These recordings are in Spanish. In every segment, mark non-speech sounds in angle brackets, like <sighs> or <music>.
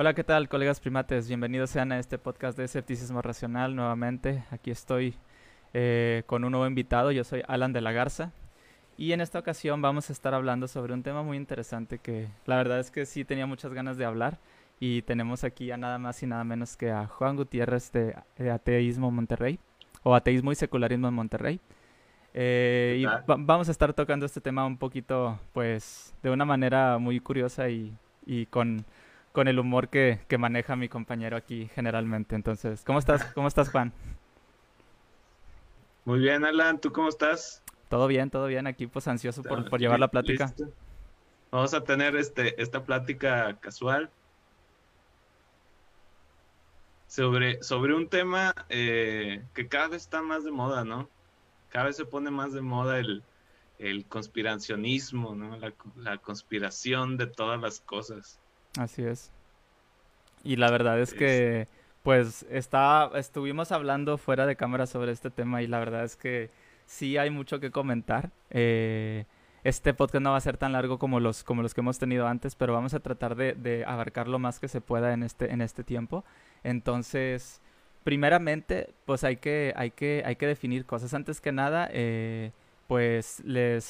Hola, ¿qué tal, colegas primates? Bienvenidos sean a este podcast de escepticismo racional nuevamente. Aquí estoy eh, con un nuevo invitado. Yo soy Alan de la Garza. Y en esta ocasión vamos a estar hablando sobre un tema muy interesante que la verdad es que sí tenía muchas ganas de hablar. Y tenemos aquí a nada más y nada menos que a Juan Gutiérrez de, Ateísmo Monterrey, o Ateísmo y Secularismo en Monterrey. Eh, y vamos a estar tocando este tema un poquito, pues, de una manera muy curiosa y, y con con el humor que, maneja mi compañero aquí generalmente. Entonces, ¿cómo estás? ¿Cómo estás, Juan? Muy bien, Alan. ¿Tú cómo estás? Todo bien, todo bien. Aquí pues ansioso por, llevar la plática. Vamos a tener este, esta plática casual sobre, sobre un tema eh, que cada vez está más de moda, ¿no? Cada vez se pone más de moda el, conspiracionismo, ¿no? la conspiración de todas las cosas. Así es. Y la verdad es que, pues, está, estuvimos hablando fuera de cámara sobre este tema y la verdad es que sí hay mucho que comentar. Eh, este podcast no va a ser tan largo como los, como los que hemos tenido antes, pero vamos a tratar de, abarcar lo más que se pueda en este, en este tiempo. Entonces, primeramente, pues hay que, hay que, hay que definir cosas. Antes que nada, eh, pues les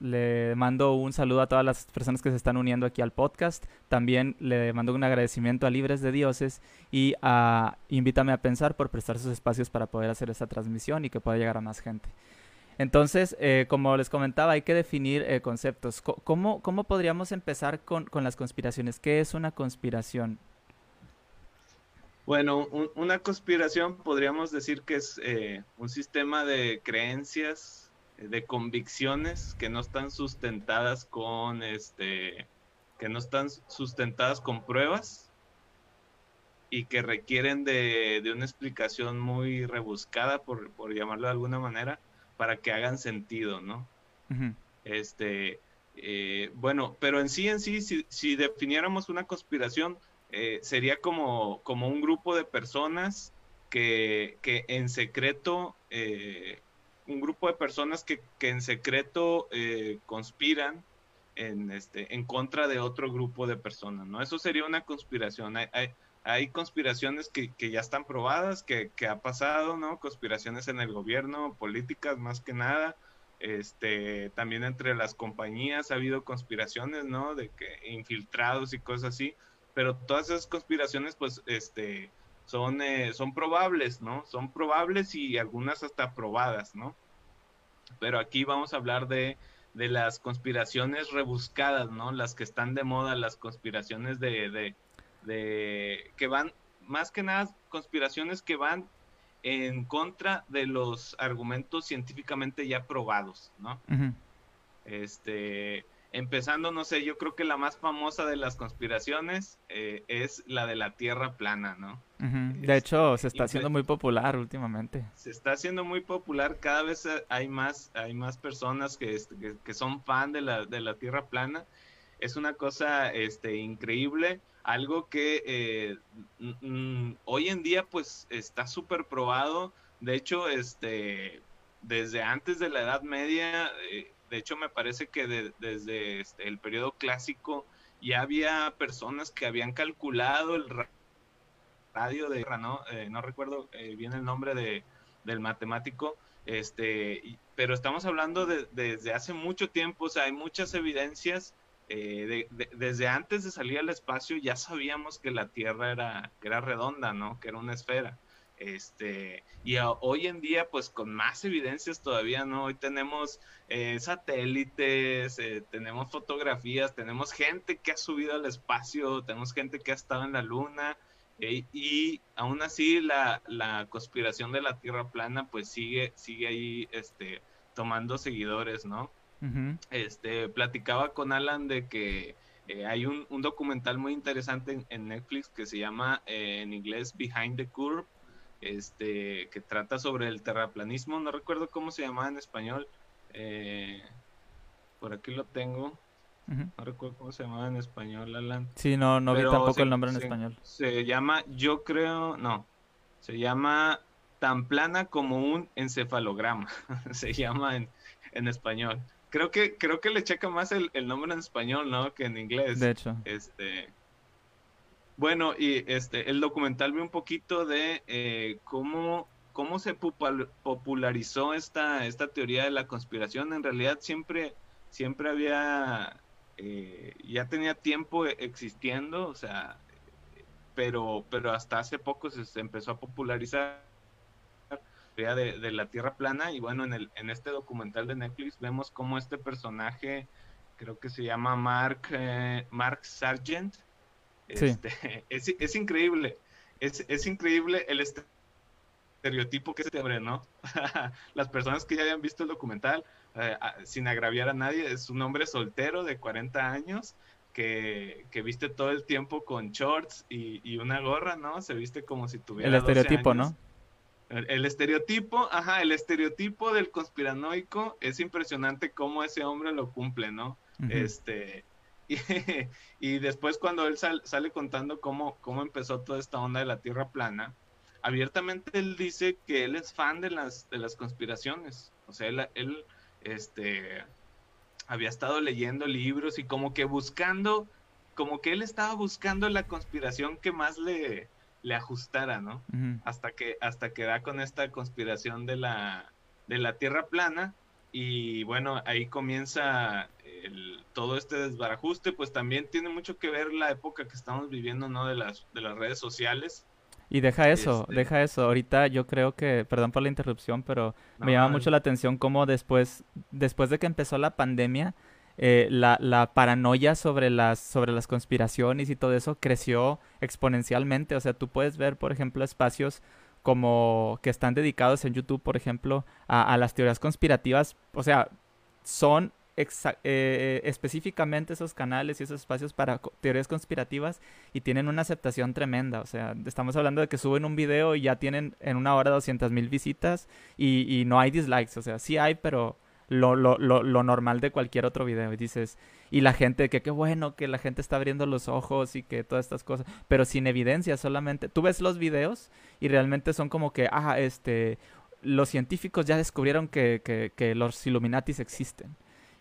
le mando un saludo a todas las personas que se están uniendo aquí al podcast. También le mando un agradecimiento a Libres de Dioses y a Invítame a Pensar por prestar sus espacios para poder hacer esta transmisión y que pueda llegar a más gente. Entonces, eh, como les comentaba, hay que definir eh, conceptos. ¿Cómo, ¿Cómo, podríamos empezar con, con, las conspiraciones? ¿Qué es una conspiración? Bueno, una conspiración podríamos decir que es eh, un sistema de creencias de convicciones que no están sustentadas con este que no están sustentadas con pruebas y que requieren de, una explicación muy rebuscada por, llamarlo de alguna manera para que hagan sentido no este eh, bueno pero en sí en sí si, definiéramos una conspiración eh, sería como como un grupo de personas que, que en secreto eh, un grupo de personas que, en secreto eh, conspiran en, este, en contra de otro grupo de personas, ¿no? Eso sería una conspiración. Hay, hay, conspiraciones que, ya están probadas, que, ha pasado, ¿no? Conspiraciones en el gobierno, políticas más que nada. Este, también entre las compañías ha habido conspiraciones, ¿no? De que infiltrados y cosas así. Pero todas esas conspiraciones, pues, este, son, eh, son probables, ¿no? Son probables y algunas hasta probadas, ¿no? Pero aquí vamos a hablar de, de las conspiraciones rebuscadas, ¿no? Las que están de moda, las conspiraciones de, de, de que van, más que nada, conspiraciones que van en contra de los argumentos científicamente ya probados, ¿no? Este, Empezando, no sé, yo creo que la más famosa de las conspiraciones eh, es la de la Tierra plana, ¿no? De hecho, se está haciendo muy popular últimamente. Se está haciendo muy popular, cada vez hay más, hay más personas que, que, son fan de la, de la Tierra plana. Es una cosa este, increíble, algo que eh, hoy en día pues está súper probado. De hecho, este, desde antes de la Edad Media... Eh, de hecho, me parece que desde este, el periodo clásico ya había personas que habían calculado el radio de ¿no? Eh, no recuerdo eh, bien el nombre de, del matemático, este, pero estamos hablando de, desde hace mucho tiempo, o sea, hay muchas evidencias. Eh, desde antes de salir al espacio ya sabíamos que la Tierra era, que era redonda, ¿no? Que era una esfera. Este, y hoy en día, pues con más evidencias todavía, ¿no? Hoy tenemos eh, satélites, eh, tenemos fotografías, tenemos gente que ha subido al espacio, tenemos gente que ha estado en la luna, eh, y aún así la, la, conspiración de la Tierra plana, pues sigue, sigue ahí, este, tomando seguidores, ¿no? Este, platicaba con Alan de que hay un, un, documental muy interesante en, en Netflix que se llama en inglés Behind the Curve, este, que trata sobre el terraplanismo, no recuerdo cómo se llamaba en español, eh, por aquí lo tengo, no recuerdo cómo se llamaba en español, Alan. Sí, no, no vi tampoco el nombre en español. Se llama, yo creo, no, se llama tan plana como un encefalograma, <laughs> se llama en, en español. Creo que, creo que le checa más el, el, nombre en español, ¿no? Que en inglés. De hecho. Este, Bueno, y este, el documental ve un poquito de eh, cómo, cómo se popularizó esta, esta teoría de la conspiración. En realidad siempre, siempre había, eh, ya tenía tiempo existiendo, o sea, pero, pero hasta hace poco se, empezó a popularizar la teoría de, la Tierra plana. Y bueno, en, el, en este documental de Netflix vemos cómo este personaje, creo que se llama Mark, eh, Mark Sargent, este, <laughs> es, increíble, es, increíble el estereotipo que se abre, ¿no? <laughs> Las personas que ya hayan visto el documental, eh, sin agraviar a nadie, es un hombre soltero de 40 años que, viste todo el tiempo con shorts y, una gorra, ¿no? Se viste como si tuviera. El estereotipo, ¿no? El, estereotipo, ajá, el estereotipo del conspiranoico es impresionante cómo ese hombre lo cumple, ¿no? Este, <laughs> Y, después cuando él sale contando cómo, cómo empezó toda esta onda de la Tierra plana, abiertamente él dice que él es fan de las, de las conspiraciones. O sea, él, él este, había estado leyendo libros y como que buscando, como que él estaba buscando la conspiración que más le, le ajustara, ¿no? Hasta que, hasta que da con esta conspiración de la, de la Tierra plana. Y bueno, ahí comienza todo este desbarajuste, pues también tiene mucho que ver la época que estamos viviendo, ¿no? De las, de las redes sociales. Y deja eso, este deja eso. Ahorita yo creo que, perdón por la interrupción, pero me llama mucho la atención cómo después, después de que empezó la pandemia, eh, la, la, paranoia sobre las, sobre las conspiraciones y todo eso creció exponencialmente. O sea, tú puedes ver, por ejemplo, espacios como que están dedicados en YouTube, por ejemplo, a, a las teorías conspirativas. O sea, son eh, específicamente esos canales y esos espacios para teorías conspirativas y tienen una aceptación tremenda. O sea, estamos hablando de que suben un video y ya tienen en una hora 200 mil visitas y, y, no hay dislikes. O sea, sí hay, pero lo, lo, lo, lo, normal de cualquier otro video. Y dices, y la gente, que qué bueno que la gente está abriendo los ojos y que todas estas cosas, pero sin evidencia solamente. Tú ves los videos y realmente son como que, ah, este, los científicos ya descubrieron que, que, que los Illuminatis existen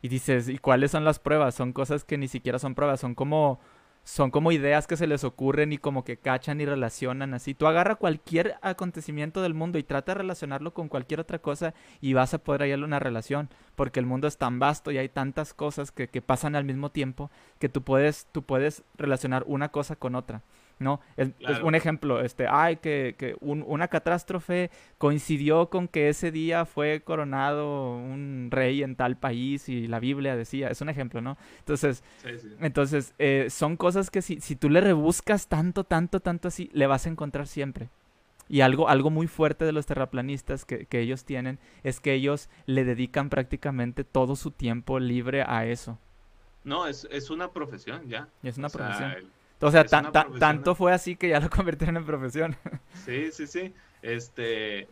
y dices, ¿y cuáles son las pruebas? Son cosas que ni siquiera son pruebas, son como son como ideas que se les ocurren y como que cachan y relacionan así. Tú agarra cualquier acontecimiento del mundo y trata de relacionarlo con cualquier otra cosa y vas a poder hallarle una relación, porque el mundo es tan vasto y hay tantas cosas que, que pasan al mismo tiempo que tú puedes, tú puedes relacionar una cosa con otra. ¿No? Es, un ejemplo, este, ay, que, que una catástrofe coincidió con que ese día fue coronado un rey en tal país y la Biblia decía, es un ejemplo, ¿no? Entonces, entonces eh, son cosas que si, si tú le rebuscas tanto, tanto, tanto así, le vas a encontrar siempre. Y algo, algo muy fuerte de los terraplanistas que, que ellos tienen es que ellos le dedican prácticamente todo su tiempo libre a eso. No, es, es una profesión ya. Es una profesión. O sea, tanto fue así que ya lo <laughs> convirtieron en profesión. Sí, sí, sí. Este,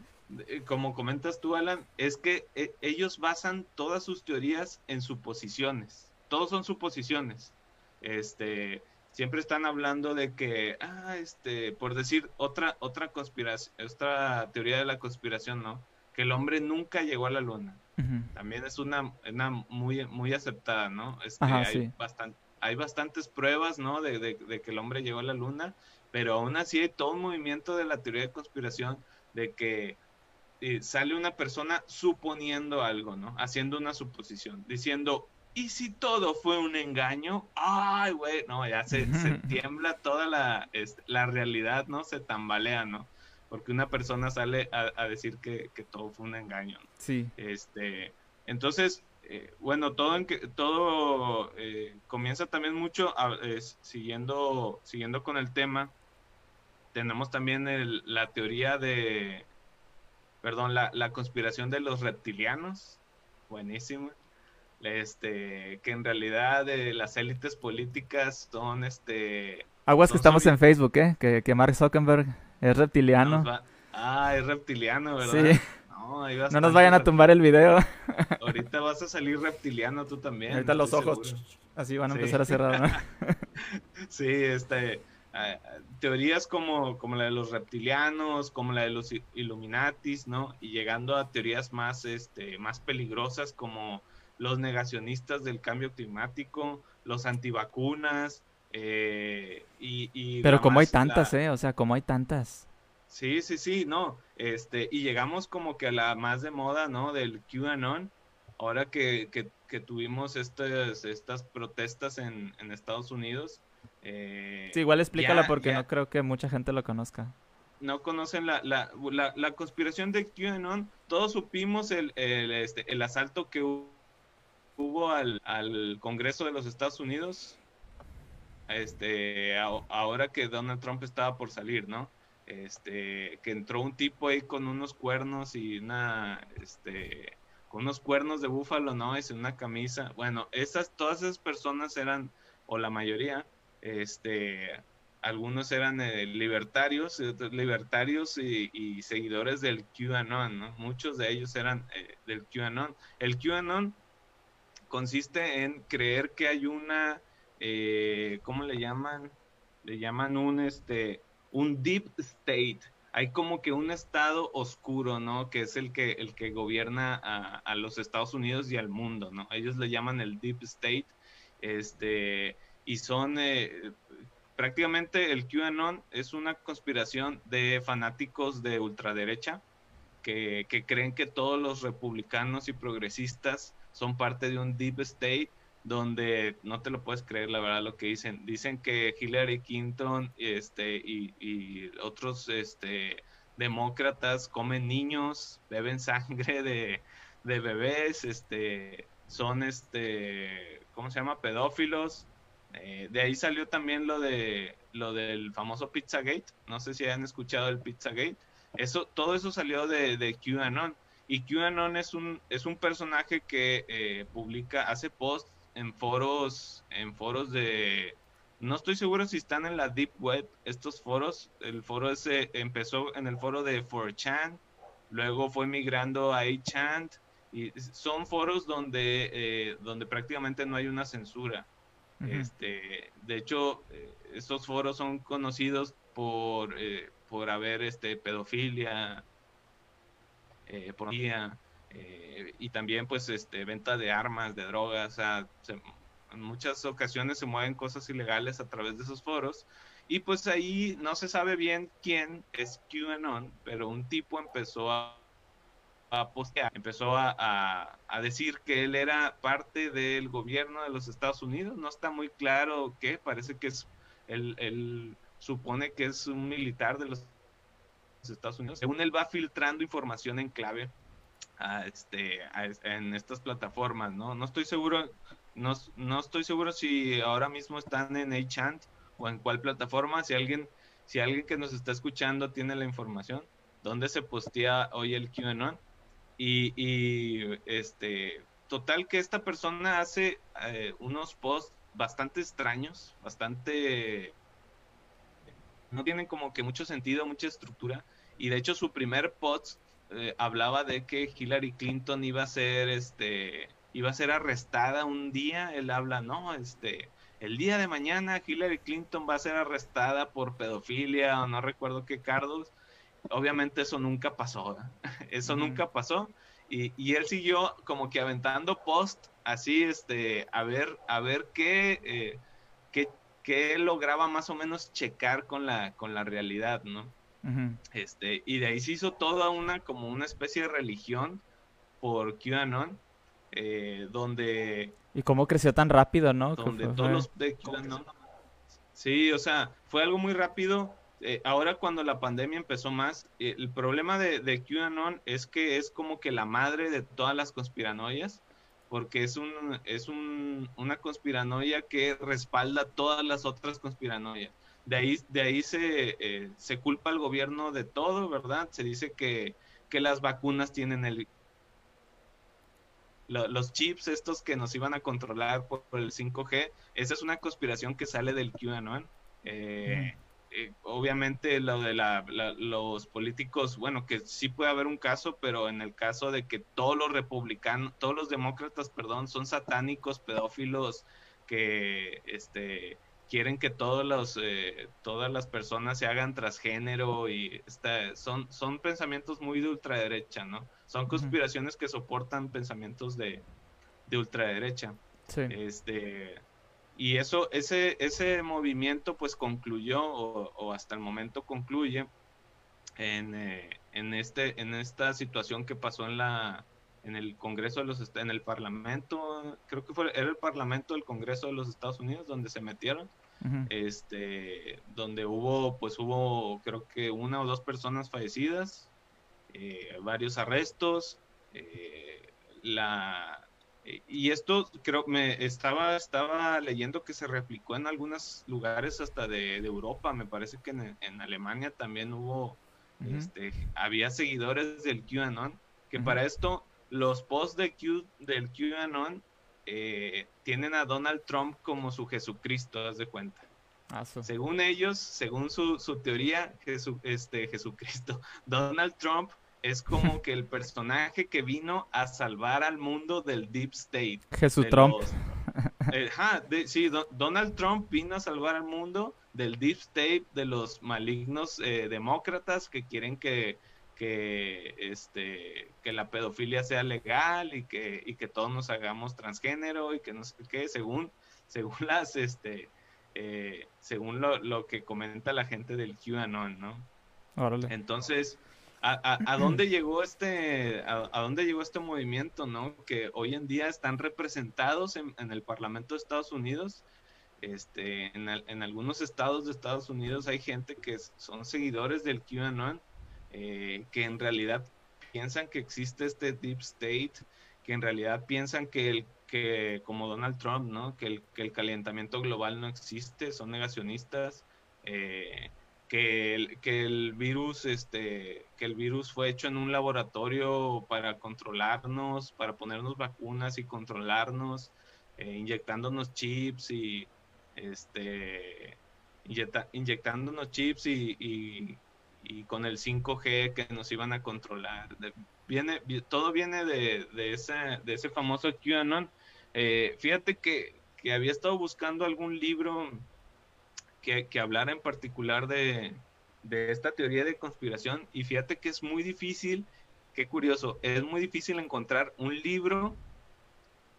eh, como comentas tú, Alan, es que eh, ellos basan todas sus teorías en suposiciones. Todos son suposiciones. Este, siempre están hablando de que, ah, este, por decir otra, otra conspiración, otra teoría de la conspiración, ¿no? Que el hombre nunca llegó a la luna. También es una, una muy, muy aceptada, ¿no? Este, hay bastante, hay bastantes pruebas, ¿no? De, que el hombre llegó a la luna, pero aún así hay todo un movimiento de la teoría de conspiración de que eh, sale una persona suponiendo algo, ¿no? Haciendo una suposición, diciendo, ¿y si todo fue un engaño? Ay, güey, no, ya se, <laughs> tiembla toda la, este, la realidad, ¿no? Se tambalea, ¿no? Porque una persona sale a, decir que, que, todo fue un engaño. Sí. Este, entonces, eh, bueno, todo, en que, todo eh, comienza también mucho siguiendo, siguiendo con el tema. Tenemos también la teoría de, perdón, la, conspiración de los reptilianos, buenísimo. Este, que en realidad eh, las élites políticas son este. Aguas que estamos en Facebook, ¿eh? Que, que Mark Zuckerberg es reptiliano. Ah, es reptiliano, ¿verdad? Sí. No, nos vayan a tumbar el video. <laughs> Ahorita vas a salir reptiliano tú también. Ahorita los ojos así van a empezar a cerrar, ¿no? <laughs> sí, este, teorías como, como la de los reptilianos, como la de los Illuminatis, ¿no? Y llegando a teorías más, este, más peligrosas como los negacionistas del cambio climático, los antivacunas, Eh, y, Pero como hay tantas, ¿eh? O sea, como hay tantas. Sí, sí, sí, no. Este, y llegamos como que a la más de moda, ¿no? Del QAnon. Ahora que, que, tuvimos estas, estas protestas en, en Estados Unidos. Eh, sí, igual explícala porque no creo que mucha gente lo conozca. No conocen la, la, la, la conspiración de QAnon. Todos supimos el, el, este, el asalto que hubo al, al Congreso de los Estados Unidos este, ahora que Donald Trump estaba por salir, ¿no? Este, que entró un tipo ahí con unos cuernos y una, este, con unos cuernos de búfalo, ¿no? Es una camisa. Bueno, esas, todas esas personas eran, o la mayoría, este, algunos eran eh, libertarios, libertarios y, seguidores del QAnon, ¿no? Muchos de ellos eran eh, del QAnon. El QAnon consiste en creer que hay una eh, ¿cómo le llaman? Le llaman un, este, un deep state. Hay como que un estado oscuro, ¿no? Que es el que, el que gobierna a, los Estados Unidos y al mundo, ¿no? Ellos le llaman el deep state, este, y son, eh, prácticamente el QAnon es una conspiración de fanáticos de ultraderecha que, que creen que todos los republicanos y progresistas son parte de un deep state donde no te lo puedes creer la verdad lo que dicen. Dicen que Hillary Clinton este, y, otros este, demócratas comen niños, beben sangre de, bebés, este, son, este, ¿cómo se llama? Pedófilos. Eh, de ahí salió también lo de lo del famoso Pizzagate. No sé si han escuchado el Pizzagate. Eso, todo eso salió de, de QAnon. Y QAnon es un, es un personaje que eh, publica, hace posts en foros, en foros de, no estoy seguro si están en la deep web estos foros. El foro ese empezó en el foro de 4chan, luego fue migrando a 8chan y son foros donde, eh, donde prácticamente no hay una censura. Este, de hecho, eh, estos foros son conocidos por, eh, por haber este, pedofilia, pornografía, eh, y también pues este venta de armas, de drogas, o sea, en muchas ocasiones se mueven cosas ilegales a través de esos foros. Y pues ahí no se sabe bien quién es QAnon, pero un tipo empezó a, postear, empezó a, a, decir que él era parte del gobierno de los Estados Unidos, no está muy claro qué, parece que es, él, él supone que es un militar de los Estados Unidos, según él va filtrando información en clave este, en estas plataformas, ¿no? No estoy seguro, no, no estoy seguro si ahora mismo están en A-Chant o en cuál plataforma, si alguien, si alguien que nos está escuchando tiene la información, dónde se postea hoy el QAnon. Y, y este, total que esta persona hace eh, unos posts bastante extraños, bastante... No tienen como que mucho sentido, mucha estructura. Y de hecho su primer post eh, hablaba de que Hillary Clinton iba a ser este iba a ser arrestada un día, él habla, no, este, el día de mañana Hillary Clinton va a ser arrestada por pedofilia o no recuerdo qué cargos. Obviamente eso nunca pasó, <laughs> eso nunca pasó y, y, él siguió como que aventando post así, este, a ver, a ver qué, eh, qué, qué lograba más o menos checar con la, con la realidad, ¿no? Este, y de ahí se hizo toda una, como una especie de religión por QAnon, eh, donde... ¿Y cómo creció tan rápido, no? Donde todos los de QAnon... Sí, o sea, fue algo muy rápido. Eh, ahora cuando la pandemia empezó más, eh, el problema de, de, QAnon es que es como que la madre de todas las conspiranoias, porque es, un, es un, una conspiranoia que respalda todas las otras conspiranoias de ahí, de ahí se, eh, se culpa al gobierno de todo, ¿verdad? Se dice que, que las vacunas tienen el los chips estos que nos iban a controlar por, el 5G, esa es una conspiración que sale del QAnon. Eh, eh, obviamente lo de la, los políticos, bueno, que sí puede haber un caso, pero en el caso de que todos los republicanos, todos los demócratas, perdón, son satánicos, pedófilos, que este quieren que todos los, eh, todas las personas se hagan transgénero y son, son pensamientos muy de ultraderecha, ¿no? Son conspiraciones que soportan pensamientos de, de ultraderecha. Sí. Este, y eso, ese, ese movimiento pues concluyó o, hasta el momento concluye en, eh, en, este, en esta situación que pasó en la en el Congreso de los en el Parlamento, creo que fue era el Parlamento del Congreso de los Estados Unidos donde se metieron, este, donde hubo pues hubo creo que una o dos personas fallecidas, eh, varios arrestos, eh, la y esto creo me estaba estaba leyendo que se replicó en algunos lugares hasta de, Europa me parece que en, Alemania también hubo este había seguidores del QAnon que para esto los posts de Q, del QAnon eh, tienen a Donald Trump como su Jesucristo haz de cuenta ah, según ellos según su, su teoría este Jesucristo <laughs> Donald Trump es como <laughs> que el personaje que vino a salvar al mundo del Deep State. Jesús Trump. <laughs> Eh, sí, Donald Trump vino a salvar al mundo del Deep State, de los malignos eh, demócratas que quieren que, que, este, que la pedofilia sea legal y que, y que todos nos hagamos transgénero y que no sé qué, según, <laughs> según las, este, eh, según lo, lo, que comenta la gente del QAnon, ¿no? Órale. Entonces, a, dónde llegó este a, dónde llegó este movimiento no que hoy en día están representados en, el Parlamento de Estados Unidos este en, algunos estados de Estados Unidos hay gente que son seguidores del QAnon eh, que en realidad piensan que existe este deep state que en realidad piensan que el que como Donald Trump no que el, que el calentamiento global no existe son negacionistas eh, que el, que el virus, este, que el virus fue hecho en un laboratorio para controlarnos, para ponernos vacunas y controlarnos, eh, inyectándonos chips y este inyectándonos chips y, con el 5G que nos iban a controlar. viene, todo viene de, de, ese, de ese famoso QAnon. Eh, fíjate que, que había estado buscando algún libro que, hablara en particular de, esta teoría de conspiración y fíjate que es muy difícil, qué curioso, es muy difícil encontrar un libro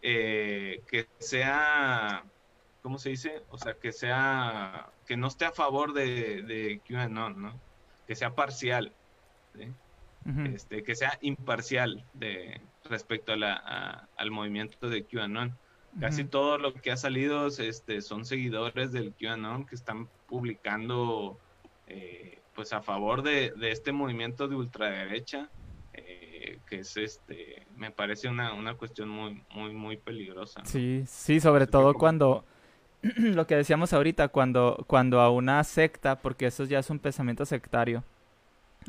eh, que sea, ¿cómo se dice? O sea, que sea, que no esté a favor de, de QAnon, ¿no? Que sea parcial, este, que sea imparcial de, respecto a la, al movimiento de QAnon. Casi todo lo que ha salido este, son seguidores del QAnon que están publicando eh, pues a favor de, este movimiento de ultraderecha, eh, que es este, me parece una, una cuestión muy, muy, muy peligrosa. Sí, sí, sobre todo cuando, <clears throat> lo que decíamos ahorita, cuando, cuando a una secta, porque eso ya es un pensamiento sectario,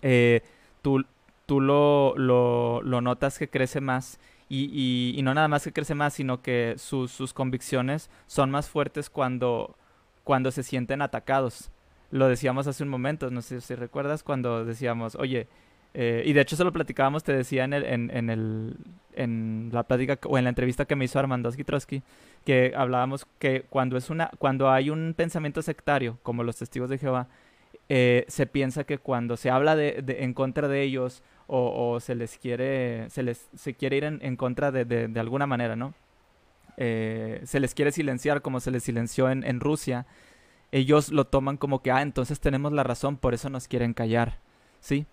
eh, tú, tú lo, lo, lo notas que crece más y, y, no nada más que crece más, sino que sus, convicciones son más fuertes cuando, cuando se sienten atacados. Lo decíamos hace un momento, no sé si recuerdas, cuando decíamos, oye, eh, y de hecho se lo platicábamos, te decía en, el, en, en, el, en la plática o en la entrevista que me hizo Armandowski Trotsky, que hablábamos que cuando, es una, cuando hay un pensamiento sectario, como los testigos de Jehová, eh, se piensa que cuando se habla de, en contra de ellos o, se les quiere, se les se quiere ir en, contra de, de, alguna manera, ¿no? Eh, se les quiere silenciar como se les silenció en, en, Rusia, ellos lo toman como que, ah, entonces tenemos la razón, por eso nos quieren callar, ¿sí?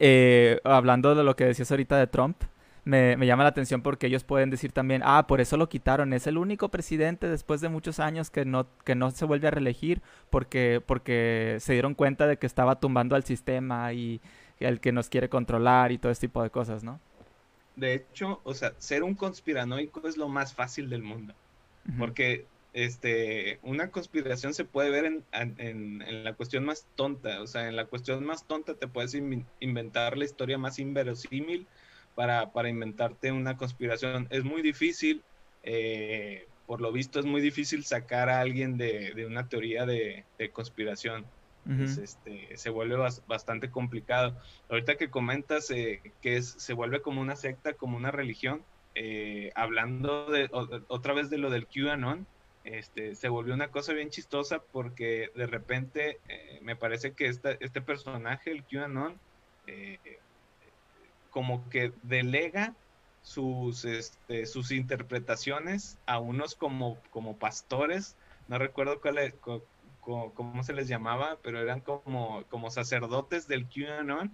Eh, hablando de lo que decías ahorita de Trump, me, me, llama la atención porque ellos pueden decir también, ah, por eso lo quitaron, es el único presidente después de muchos años que no, que no se vuelve a reelegir porque, porque se dieron cuenta de que estaba tumbando al sistema y el que nos quiere controlar y todo ese tipo de cosas, ¿no? De hecho, o sea, ser un conspiranoico es lo más fácil del mundo. Porque este, una conspiración se puede ver en, en, la cuestión más tonta. O sea, en la cuestión más tonta te puedes inventar la historia más inverosímil para, para inventarte una conspiración. Es muy difícil, eh, por lo visto, es muy difícil sacar a alguien de, de una teoría de, de conspiración este, se vuelve bastante complicado. Ahorita que comentas eh, que es, se vuelve como una secta, como una religión, eh, hablando de, otra vez de lo del QAnon, este, se volvió una cosa bien chistosa porque de repente eh, me parece que este personaje, el QAnon, como que delega sus, este, sus interpretaciones a unos como, como pastores, no recuerdo cómo se les llamaba, pero eran como, como sacerdotes del QAnon,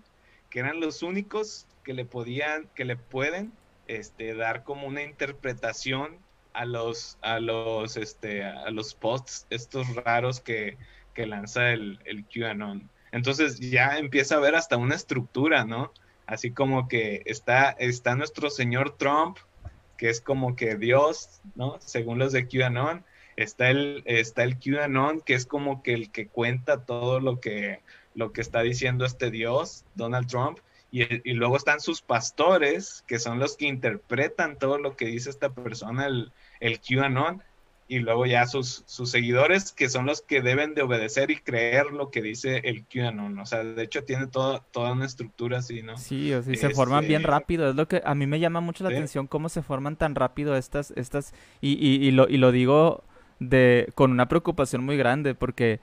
que eran los únicos que le podían, que le pueden este, dar como una interpretación a los, a los, este, a los posts estos raros que, que lanza el, el QAnon. Entonces ya empieza a haber hasta una estructura, ¿no? así como que está, está nuestro señor Trump, que es como que Dios, ¿no? Según los de QAnon, está el, está el QAnon, que es como que el que cuenta todo lo que, lo que está diciendo este Dios, Donald Trump, y, y, luego están sus pastores, que son los que interpretan todo lo que dice esta persona, el, el QAnon, y luego ya sus, sus seguidores, que son los que deben de obedecer y creer lo que dice el QAnon. O sea, de hecho tiene todo, toda una estructura así, ¿no? Sí, o sea, se forman bien este, rápido. Es lo que a mí me llama mucho la atención cómo se forman tan rápido estas, estas, y, y, y, lo, y lo digo de, con una preocupación muy grande, porque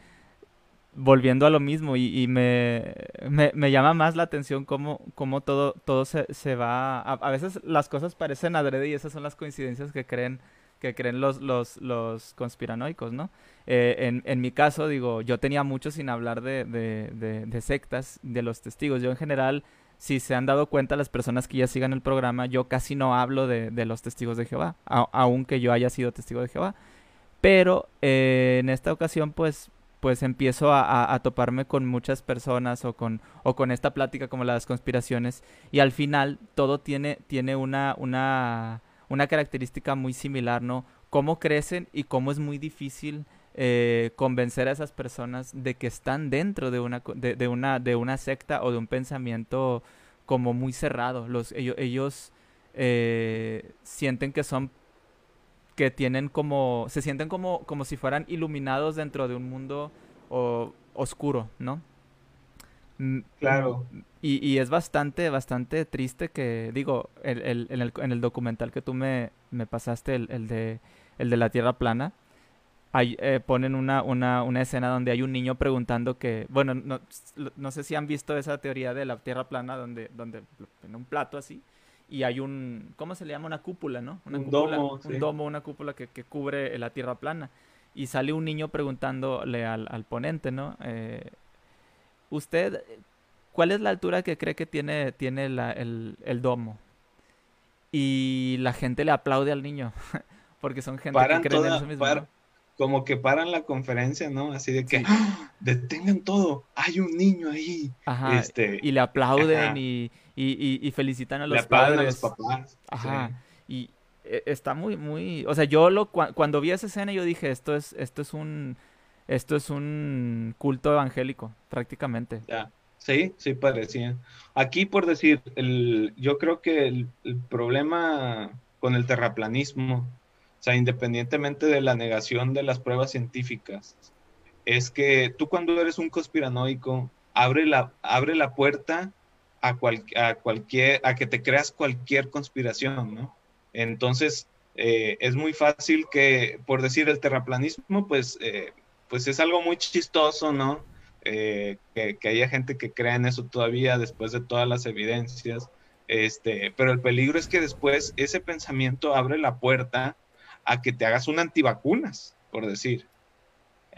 volviendo a lo mismo, y, me, me, me, llama más la atención cómo, cómo todo, todo se, se va. A, veces las cosas parecen adrede y esas son las coincidencias que creen que creen los, los, los conspiranoicos, ¿no? Eh, en, en, mi caso, digo, yo tenía mucho sin hablar de, de, de, sectas, de los testigos. Yo en general, si se han dado cuenta las personas que ya sigan el programa, yo casi no hablo de, los testigos de Jehová, aunque yo haya sido testigo de Jehová. Pero eh, en esta ocasión, pues, pues empiezo a, a, toparme con muchas personas o con, o con esta plática como las conspiraciones y al final todo tiene, tiene una, una una característica muy similar, ¿no? Cómo crecen y cómo es muy difícil eh, convencer a esas personas de que están dentro de una, de, una, de una secta o de un pensamiento como muy cerrado. Los, ellos ellos eh, sienten que son que tienen como se sienten como como si fueran iluminados dentro de un mundo oscuro, ¿no? Mm, claro. Y, y, es bastante, bastante triste que, digo, el, el, en, el, en, el, documental que tú me, me pasaste, el, el, de, el de la Tierra plana, hay, eh, ponen una, una, una escena donde hay un niño preguntando que, bueno, no, no sé si han visto esa teoría de la Tierra plana, donde, donde en un plato así, y hay un, ¿cómo se le llama? Una cúpula, ¿no? Una un cúpula, domo. Un domo, una cúpula que, que, cubre la Tierra plana. Y sale un niño preguntándole al, al ponente, ¿no? Eh, usted, ¿cuál es la altura que cree que tiene, tiene la, el, el, domo? Y la gente le aplaude al niño, <laughs> porque son gente paran que creen toda, en eso mismo. Par, ¿no? Como que paran la conferencia, ¿no? Así de que, sí. ¡Ah! detengan todo, hay un niño ahí. Ajá, este, y le aplauden y, y, y, felicitan a los le padres. A los papás. Ajá, sí. y e, está muy, muy, o sea, yo lo, cuando vi esa escena yo dije, esto es, esto es un esto es un culto evangélico, prácticamente. Ya. Sí, sí parecía. Aquí, por decir, el, yo creo que el, el, problema con el terraplanismo, sea, independientemente de la negación de las pruebas científicas, es que tú cuando eres un conspiranoico, abre la, abre la puerta a, cual, a, cualquier, a que te creas cualquier conspiración, ¿no? Entonces, eh, es muy fácil que, por decir, el terraplanismo, pues... Eh, pues es algo muy chistoso, ¿no? Eh, que, que, haya gente que crea en eso todavía después de todas las evidencias. Este, pero el peligro es que después ese pensamiento abre la puerta a que te hagas un antivacunas, por decir.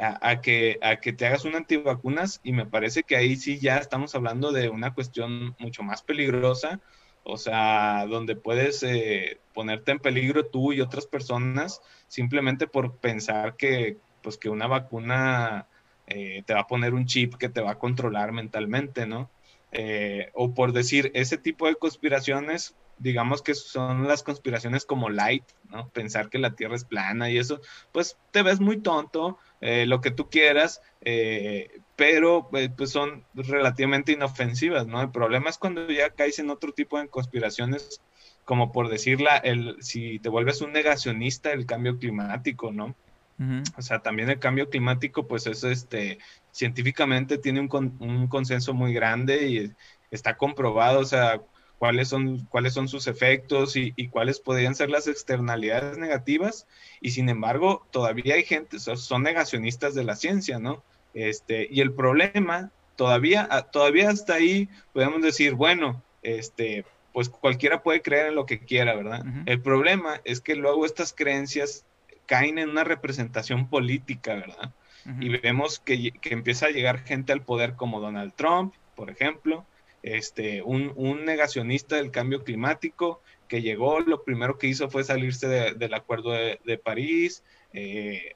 A, que, a que te hagas un antivacunas y me parece que ahí sí ya estamos hablando de una cuestión mucho más peligrosa, o sea, donde puedes eh, ponerte en peligro tú y otras personas simplemente por pensar que, pues que una vacuna eh, te va a poner un chip que te va a controlar mentalmente, ¿no? Eh, o por decir, ese tipo de conspiraciones, digamos que son las conspiraciones como light, ¿no? Pensar que la Tierra es plana y eso, pues te ves muy tonto, eh, lo que tú quieras, eh, pero eh, pues son relativamente inofensivas, ¿no? El problema es cuando ya caes en otro tipo de conspiraciones, como por decirla, el, si te vuelves un negacionista del cambio climático, ¿no? Uh -huh. O sea, también el cambio climático, pues es este, científicamente tiene un, con, un, consenso muy grande y está comprobado, o sea, cuáles son, cuáles son sus efectos y, y cuáles podrían ser las externalidades negativas. Y sin embargo, todavía hay gente, son negacionistas de la ciencia, ¿no? Este, y el problema, todavía, todavía hasta ahí podemos decir, bueno, este, pues cualquiera puede creer en lo que quiera, ¿verdad? El problema es que luego estas creencias caen en una representación política, ¿verdad? Y vemos que, que, empieza a llegar gente al poder como Donald Trump, por ejemplo, este, un, un negacionista del cambio climático que llegó, lo primero que hizo fue salirse del acuerdo de, París, eh,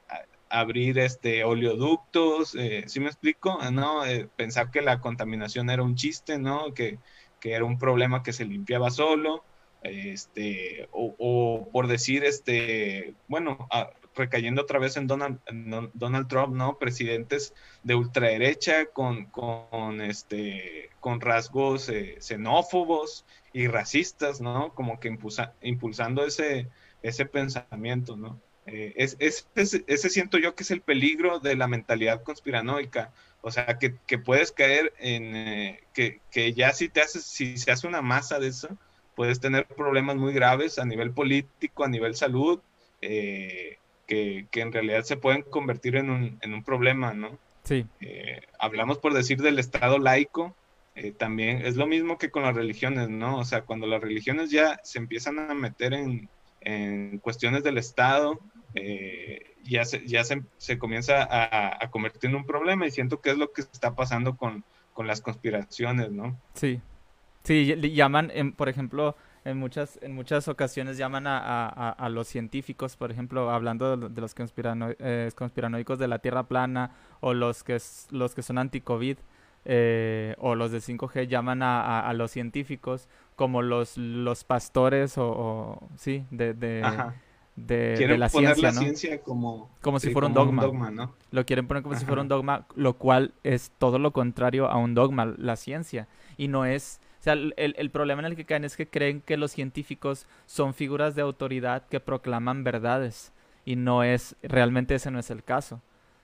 abrir este oleoductos, eh, ¿sí me explico? ¿No? Eh, pensar que la contaminación era un chiste, ¿no? Que, que era un problema que se limpiaba solo, este, o, por decir, este, bueno, recayendo otra vez en Donald, Donald Trump, ¿no? Presidentes de ultraderecha con, con, este, con rasgos eh, xenófobos y racistas, ¿no? Como que impulsando ese, ese pensamiento, ¿no? Eh, es, ese siento yo que es el peligro de la mentalidad conspiranoica. O sea, que, puedes caer en eh, que, ya si te haces, si se hace una masa de eso, puedes tener problemas muy graves a nivel político, a nivel salud, que, en realidad se pueden convertir en un, en un problema, ¿no? Sí. hablamos por decir del Estado laico, también es lo mismo que con las religiones, ¿no? O sea, cuando las religiones ya se empiezan a meter en, en cuestiones del Estado, eh, ya, se, ya se, se comienza a, convertir en un problema y siento que es lo que está pasando con, con las conspiraciones, ¿no? Sí, sí, llaman, por ejemplo, en muchas, en muchas ocasiones llaman a, a, a los científicos, por ejemplo, hablando de, los conspirano, eh, conspiranoicos de la Tierra plana o los que, los que son anti-COVID. Eh, o los de 5G llaman a, los científicos como los, los pastores o, sí, de, de, de, la ciencia, la ciencia como, como si fuera un dogma. ¿no? Lo quieren poner como si fuera un dogma, lo cual es todo lo contrario a un dogma, la ciencia. Y no es, sea, el, el problema en el que caen es que creen que los científicos son figuras de autoridad que proclaman verdades. Y no es, realmente ese no es el caso,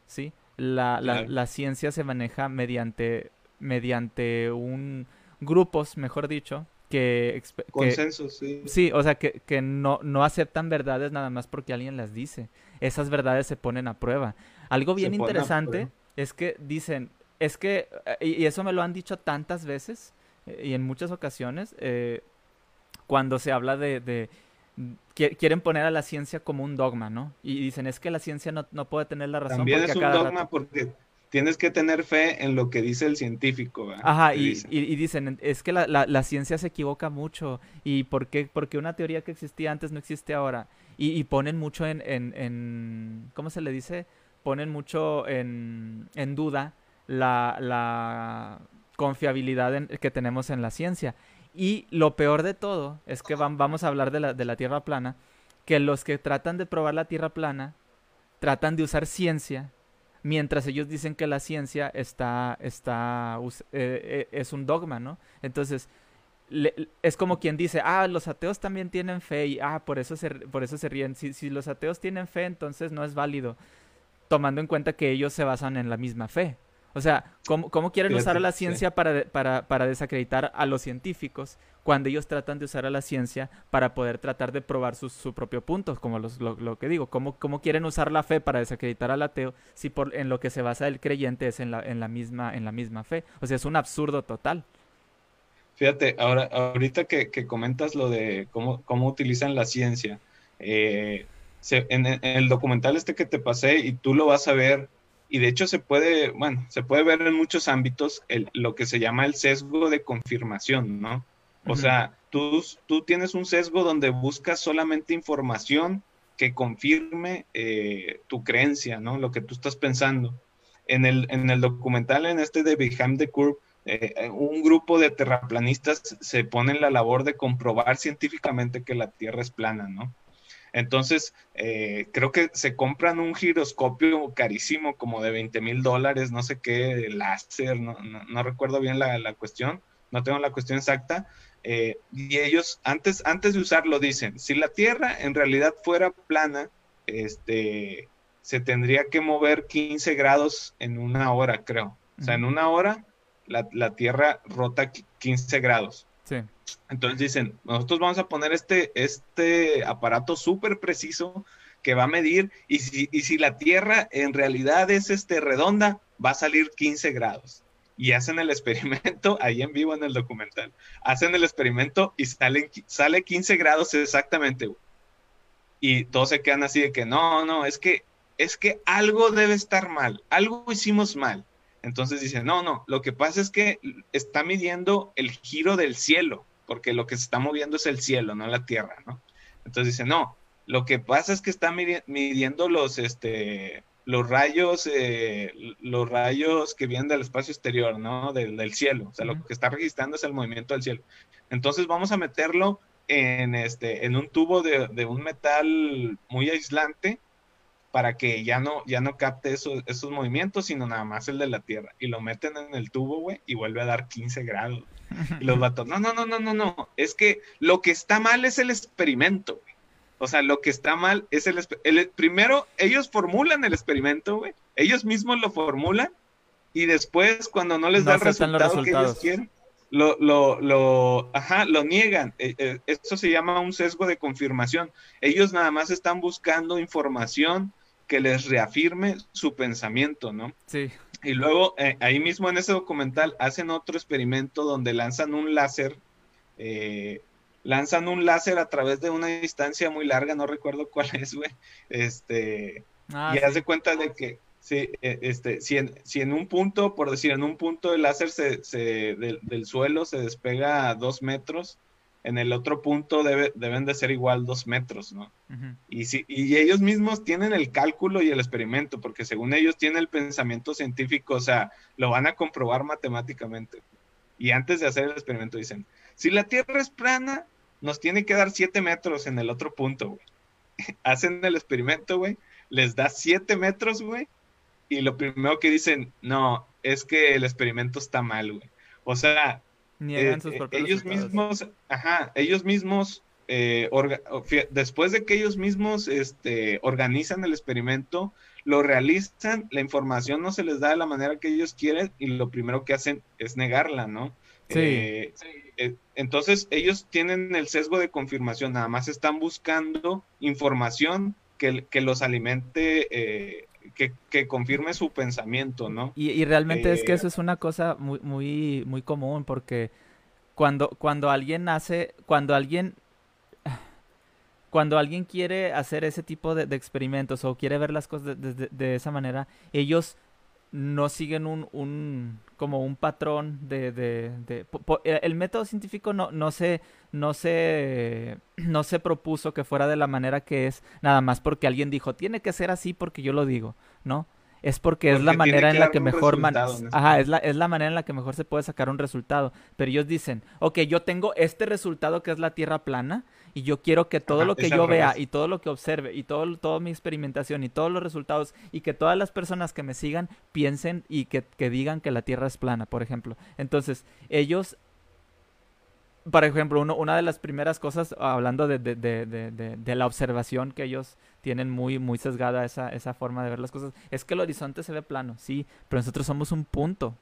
¿sí? La, la, la ciencia se maneja mediante, mediante un grupos, mejor dicho, que... Consensos, sí. Sí, o sea, que, que no, no aceptan verdades nada más porque alguien las dice. Esas verdades se ponen a prueba. Algo bien interesante es que dicen, es que, eh, y eso me lo han dicho tantas veces y en muchas ocasiones, eh, cuando se habla de, de, quieren poner a la ciencia como un dogma, ¿no? Y dicen, es que la ciencia no, no puede tener la razón. También es un dogma porque tienes que tener fe en lo que dice el científico. Ajá, y dicen. Y, dicen, es que la, la, ciencia se equivoca mucho. ¿Y por qué? Porque una teoría que existía antes no existe ahora. Y, y ponen mucho en, en, en, ¿cómo se le dice? Ponen mucho en, en duda la, la confiabilidad que tenemos en la ciencia. Y lo peor de todo es que vamos a hablar de la, de la Tierra plana, que los que tratan de probar la Tierra plana tratan de usar ciencia mientras ellos dicen que la ciencia está, está, eh, eh, es un dogma, ¿no? Entonces, es como quien dice, ah, los ateos también tienen fe y, ah, por eso se, por eso se ríen. Si, si los ateos tienen fe, entonces no es válido, tomando en cuenta que ellos se basan en la misma fe. O sea, ¿cómo, cómo quieren usar a la ciencia para, para, para, desacreditar a los científicos cuando ellos tratan de usar a la ciencia para poder tratar de probar su, su propio punto? Como los, lo, que digo, ¿cómo, ¿cómo quieren usar la fe para desacreditar al ateo si por, en lo que se basa el creyente es en la, en la, misma, en la misma fe? O sea, es un absurdo total. Fíjate, ahora, ahorita que, que comentas lo de cómo, cómo utilizan la ciencia, eh, en, en el documental este que te pasé y tú lo vas a ver y de hecho se puede, bueno, se puede ver en muchos ámbitos el, lo que se llama el sesgo de confirmación, ¿no? O sea, tú, tú tienes un sesgo donde buscas solamente información que confirme eh, tu creencia, ¿no? Lo que tú estás pensando. En el, en el documental, en este de Behind the Curve, eh, un grupo de terraplanistas se pone en la labor de comprobar científicamente que la Tierra es plana, ¿no? Entonces, eh, creo que se compran un giroscopio carísimo, como de 20 mil dólares, no sé qué, láser, no, no, recuerdo bien la, la, cuestión, no tengo la cuestión exacta. Eh, y ellos, antes, antes de usarlo, dicen, si la Tierra en realidad fuera plana, este, se tendría que mover 15 grados en una hora, creo. O sea, en una hora la, la Tierra rota 15 grados. Entonces dicen, nosotros vamos a poner este, este aparato súper preciso que va a medir y si, y si la Tierra en realidad es este redonda, va a salir 15 grados. y hacen el experimento <laughs> ahí en vivo en el documental. Hacen el experimento y salen, sale 15 grados exactamente. Y todos se quedan así de que no, no, es que es que algo debe estar mal, algo hicimos mal. Entonces dice, no, no, lo que pasa es que está midiendo el giro del cielo, porque lo que se está moviendo es el cielo, no la tierra, ¿no? Entonces dice, no, lo que pasa es que está midiendo los, este, los rayos, eh, los rayos que vienen del espacio exterior, ¿no? Del, cielo. O sea, lo que está registrando es el movimiento del cielo. Entonces vamos a meterlo en, este, en un tubo de, de un metal muy aislante para que ya no, ya no capte esos, esos movimientos, sino nada más el de la Tierra. Y lo meten en el tubo, güey, y vuelve a dar 15 grados. Y los vatos, no, no, no, no, no, no. Es que lo que está mal es el experimento, güey. O sea, lo que está mal es el, el primero, ellos formulan el experimento, güey. Ellos mismos lo formulan y después cuando no les da el resultado que ellos quieren, lo, lo, lo, ajá, lo niegan. E, e, eso se llama un sesgo de confirmación. Ellos nada más están buscando información que les reafirme su pensamiento, ¿no? Sí. Y luego, eh, ahí mismo en ese documental, hacen otro experimento donde lanzan un láser, eh, lanzan un láser a través de una distancia muy larga, no recuerdo cuál <laughs> es, güey, este, ah, y hace cuenta de que, sí, e, este, si en, si en un punto, por decir, en un punto el láser se, se del, del, suelo se despega a dos metros, en el otro punto debe, deben de ser igual dos metros, ¿no? y, si, y ellos mismos tienen el cálculo y el experimento, porque según ellos tienen el pensamiento científico, o sea, lo van a comprobar matemáticamente. Y antes de hacer el experimento dicen, si la Tierra es plana, nos tiene que dar siete metros en el otro punto, güey. <laughs> Hacen el experimento, güey, les da siete metros, güey, y lo primero que dicen, no, es que el experimento está mal, güey. O sea, eh, eh, ellos mismos, ajá, ellos mismos, eh, después de que ellos mismos este, organizan el experimento, lo realizan, la información no se les da de la manera que ellos quieren y lo primero que hacen es negarla, ¿no? Sí. entonces ellos tienen el sesgo de confirmación, nada más están buscando información que, que los alimente que, confirme su pensamiento, ¿no? Y, realmente es que eso eh, es una cosa muy, muy, muy común, porque cuando, cuando alguien hace, cuando alguien, <sighs> cuando alguien quiere hacer ese tipo de, experimentos o quiere ver las cosas de, esa manera, ellos no siguen un, un como un patrón de, de, de eh, el método científico no, no se no se no se propuso que fuera de la manera que es nada más porque alguien dijo tiene que ser así porque yo lo digo no es porque, es la manera en la que mejor Ajá, es la, es la manera en la que mejor se puede sacar un resultado. Pero ellos dicen ok yo tengo este resultado que es la tierra plana y yo quiero que todo lo que yo vea y todo lo que observe y todo, toda mi experimentación y todos los resultados y que todas las personas que me sigan piensen y que, digan que la Tierra es plana, por ejemplo. Entonces, ellos por ejemplo, una de las primeras cosas, hablando de, de, de, de, la observación que ellos tienen muy, muy sesgada esa, esa forma de ver las cosas, es que el horizonte se ve plano, sí, pero nosotros somos un punto.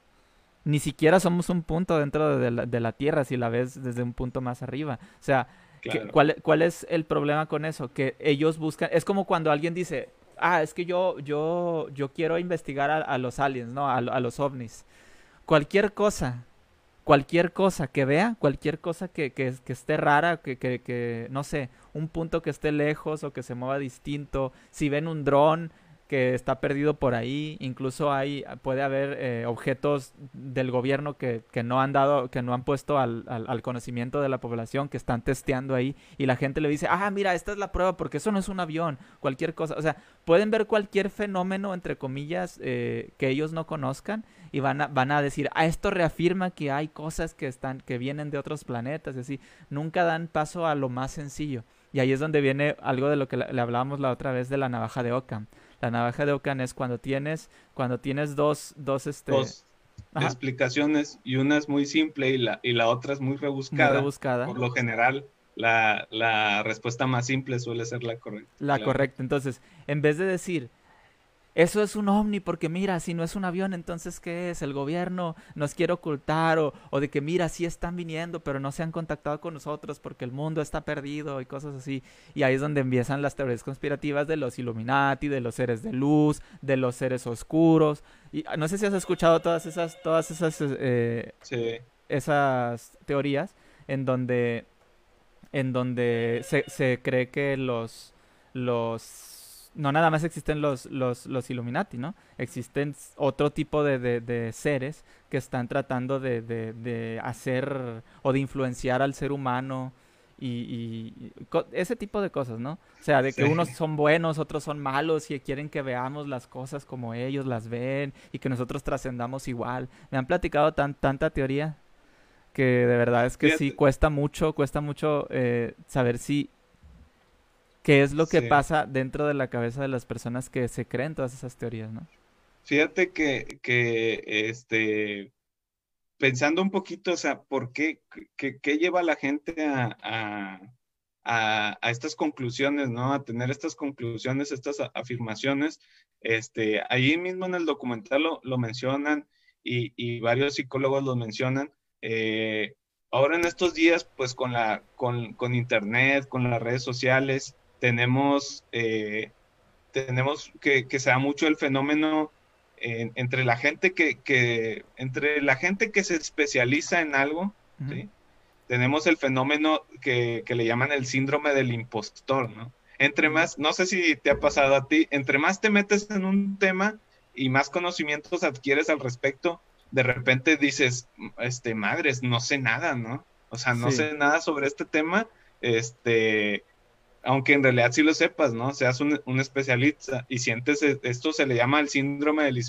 Ni siquiera somos un punto dentro de la, de la Tierra si la ves desde un punto más arriba. O sea, ¿Cuál, ¿Cuál es el problema con eso? Que ellos buscan, es como cuando alguien dice, ah, es que yo, yo, yo quiero investigar a, los aliens, ¿no? A, los ovnis. Cualquier cosa, cualquier cosa que vea, cualquier cosa que, que, que esté rara, que, no sé, un punto que esté lejos o que se mueva distinto, si ven un dron, que está perdido por ahí. Incluso hay, puede haber eh, objetos del gobierno que, que, no han dado, que no han puesto al, al, conocimiento de la población, que están testeando ahí, y la gente le dice, ah, mira, esta es la prueba, porque eso no es un avión, cualquier cosa. O sea, pueden ver cualquier fenómeno, entre comillas, eh, que ellos no conozcan, y van a, van a decir, ah, esto reafirma que hay cosas que están, que vienen de otros planetas, y así. Nunca dan paso a lo más sencillo. Y ahí es donde viene algo de lo que le hablábamos la otra vez de la navaja de Ockham. La navaja de Ockham es cuando tienes, cuando tienes dos, dos, este... explicaciones y una es muy simple y la, y la otra es muy rebuscada. rebuscada. Por lo general, la, la, respuesta más simple suele ser la correcta. La correcta. Entonces, en vez de decir, eso es un ovni, porque mira, si no es un avión, entonces ¿qué es? El gobierno nos quiere ocultar, o, o de que mira, sí están viniendo, pero no se han contactado con nosotros porque el mundo está perdido y cosas así. Y ahí es donde empiezan las teorías conspirativas de los Illuminati, de los seres de luz, de los seres oscuros. Y ah, no sé si has escuchado todas esas, todas esas, eh, esas teorías en donde, en donde se, se cree que los, los no nada más existen los, los, los Illuminati, ¿no? Existen otro tipo de, de, seres que están tratando de, de, hacer o de influenciar al ser humano y, ese tipo de cosas, ¿no? O sea, de que unos son buenos, otros son malos y quieren que veamos las cosas como ellos las ven y que nosotros trascendamos igual. Me han platicado tan, tanta teoría que de verdad es que sí cuesta mucho, cuesta mucho eh, saber si qué es lo que pasa dentro de la cabeza de las personas que se creen todas esas teorías, ¿no? Fíjate que, que este, pensando un poquito, o sea, ¿por qué, qué, lleva a la gente a, a, estas conclusiones, ¿no? A tener estas conclusiones, estas afirmaciones. Este, ahí mismo en el documental lo, mencionan y, y, varios psicólogos lo mencionan. Eh, ahora en estos días, pues con la, con, con internet, con las redes sociales, tenemos, eh, tenemos que, que se da mucho el fenómeno entre la gente que, entre la gente que se especializa en algo, tenemos el fenómeno que, le llaman el síndrome del impostor, ¿no? Entre más, no sé si te ha pasado a ti, entre más te metes en un tema y más conocimientos adquieres al respecto, de repente dices, este, madres, no sé nada, ¿no? O sea, no sé nada sobre este tema, este, aunque en realidad sí lo sepas, ¿no? Seas un, un especialista y sientes, e, esto se le llama el síndrome del,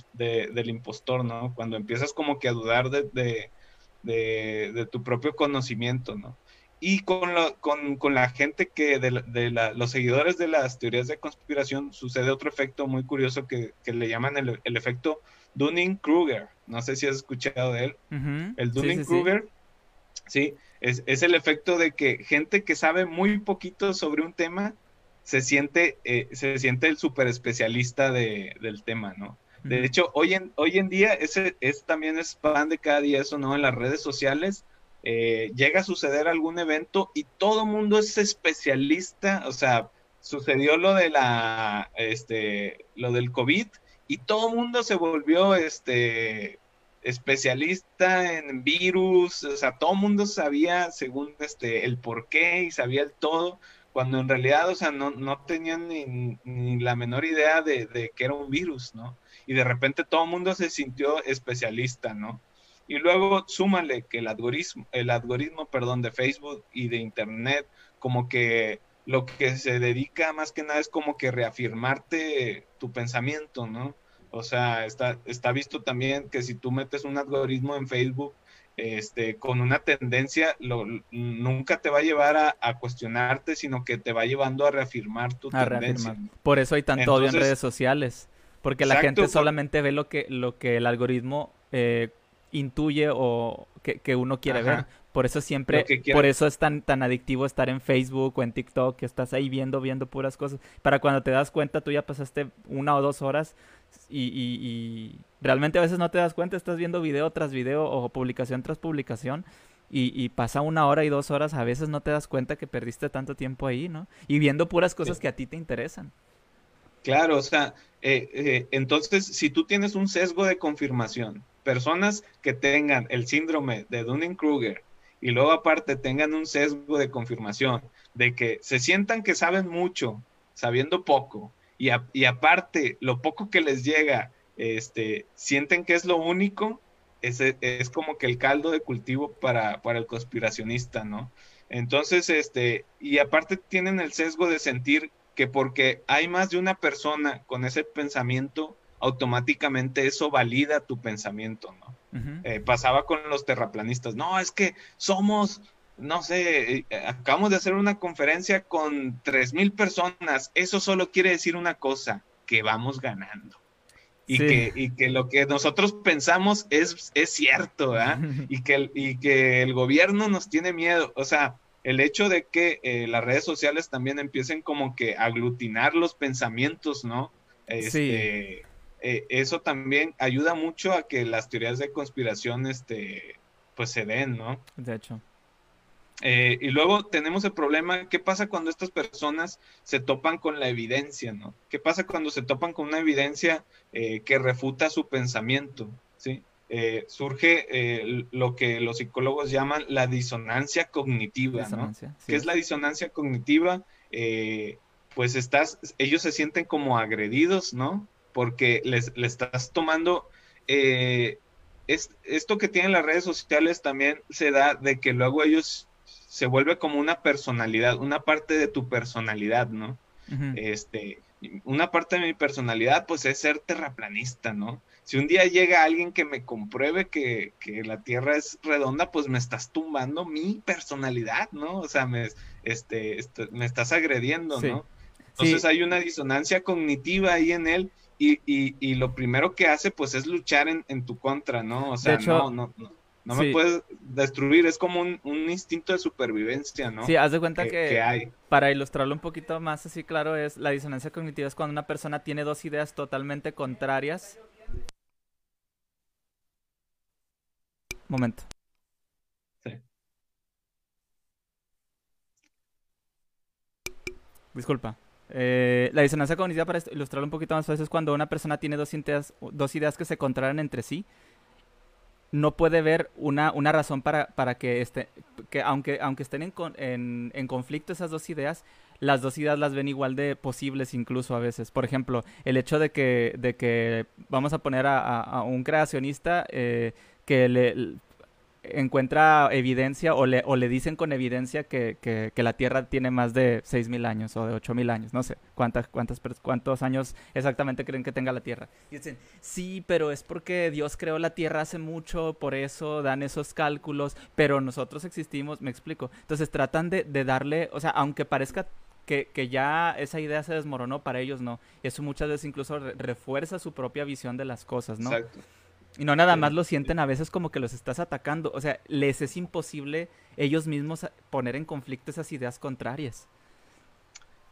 del impostor, ¿no? Cuando empiezas como que a dudar de, de, de, tu propio conocimiento, ¿no? Y con, con, con la gente que, de, la, los seguidores de las teorías de conspiración, sucede otro efecto muy curioso que, que le llaman el, el efecto Dunning-Kruger. No sé si has escuchado de él. El Dunning-Kruger, sí, es, es, el efecto de que gente que sabe muy poquito sobre un tema se siente, eh, se siente el super especialista de, del tema, ¿no? De hecho, hoy en, hoy en día ese es, también es pan de cada día eso, ¿no? En las redes sociales eh, llega a suceder algún evento y todo mundo es especialista, o sea, sucedió lo de la, este, lo del COVID y todo mundo se volvió, este, especialista en virus, o sea, todo el mundo sabía según este el por qué y sabía el todo, cuando en realidad, o sea, no, no tenían ni, la menor idea de, de, que era un virus, ¿no? Y de repente todo el mundo se sintió especialista, ¿no? Y luego súmale que el algoritmo, el algoritmo, perdón, de Facebook y de Internet, como que lo que se dedica más que nada es como que reafirmarte tu pensamiento, ¿no? O sea, está, está visto también que si tú metes un algoritmo en Facebook este, con una tendencia, lo, nunca te va a llevar a, cuestionarte, sino que te va llevando a reafirmar tu tendencia. Por eso hay tanto odio en redes sociales, porque la gente solamente ve lo que, lo que el algoritmo eh, intuye o que, uno quiere ver. Por eso siempre, por eso es tan, tan adictivo estar en Facebook o en TikTok, que estás ahí viendo, viendo puras cosas. Para cuando te das cuenta, tú ya pasaste una o dos horas y, y, realmente a veces no te das cuenta, estás viendo video tras video o publicación tras publicación y, y, pasa una hora y dos horas, a veces no te das cuenta que perdiste tanto tiempo ahí, ¿no? Y viendo puras cosas que a ti te interesan. Claro, o sea, eh, eh, entonces si tú tienes un sesgo de confirmación, personas que tengan el síndrome de Dunning-Kruger y luego aparte tengan un sesgo de confirmación, de que se sientan que saben mucho, sabiendo poco, y, aparte, lo poco que les llega, este, sienten que es lo único, es, es como que el caldo de cultivo para, para el conspiracionista, ¿no? Entonces, este, y aparte tienen el sesgo de sentir que porque hay más de una persona con ese pensamiento, automáticamente eso valida tu pensamiento, ¿no? Eh, pasaba con los terraplanistas, no, es que somos no sé, eh, acabamos de hacer una conferencia con tres mil personas. Eso solo quiere decir una cosa, que vamos ganando. Y, que, y que lo que nosotros pensamos es, es cierto, ¿verdad? <laughs> y, que, y que el gobierno nos tiene miedo. O sea, el hecho de que eh, las redes sociales también empiecen como que a aglutinar los pensamientos, ¿no? Este, eh, eso también ayuda mucho a que las teorías de conspiración, este, pues se den, ¿no? De hecho. Eh, y luego tenemos el problema, ¿qué pasa cuando estas personas se topan con la evidencia, ¿no? ¿Qué pasa cuando se topan con una evidencia eh, que refuta su pensamiento, ¿sí? Eh, surge lo que los psicólogos llaman la disonancia cognitiva, ¿no? ¿Qué es la disonancia cognitiva? pues estás, ellos se sienten como agredidos, ¿no? Porque les, les estás tomando es, esto que tienen las redes sociales también se da de que luego ellos se vuelve como una personalidad, una parte de tu personalidad, ¿no? Este, una parte de mi personalidad, pues es ser terraplanista, ¿no? Si un día llega alguien que me compruebe que, la Tierra es redonda, pues me estás tumbando mi personalidad, ¿no? O sea, me, este, me estás agrediendo, ¿no? Entonces hay una disonancia cognitiva ahí en él y, y, y, lo primero que hace, pues, es luchar en, en tu contra, ¿no? O sea, no, no, no no me puedes destruir, es como un, instinto de supervivencia, ¿no? Sí, haz de cuenta que, hay. para ilustrarlo un poquito más así claro, es la disonancia cognitiva es cuando una persona tiene dos ideas totalmente contrarias. Momento. Sí. Disculpa. Eh, la disonancia cognitiva, para ilustrarlo un poquito más fácil, es cuando una persona tiene dos ideas, dos ideas que se contrarian entre sí no puede ver una, una razón para, para que, este, que aunque, aunque estén en, en, en, conflicto esas dos ideas, las dos ideas las ven igual de posibles incluso a veces. Por ejemplo, el hecho de que, de que vamos a poner a, a, un creacionista eh, que le, encuentra evidencia o le, o le dicen con evidencia que, la Tierra tiene más de 6.000 años o de 8.000 años, no sé cuántas, cuántas, cuántos años exactamente creen que tenga la Tierra. Y dicen, sí, pero es porque Dios creó la Tierra hace mucho, por eso dan esos cálculos, pero nosotros existimos, me explico. Entonces tratan de, de darle, o sea, aunque parezca que, que, ya esa idea se desmoronó, para ellos no. Eso muchas veces incluso refuerza su propia visión de las cosas, ¿no? Exacto. Y no nada más lo sienten a veces como que los estás atacando. O sea, les es imposible ellos mismos poner en conflicto esas ideas contrarias.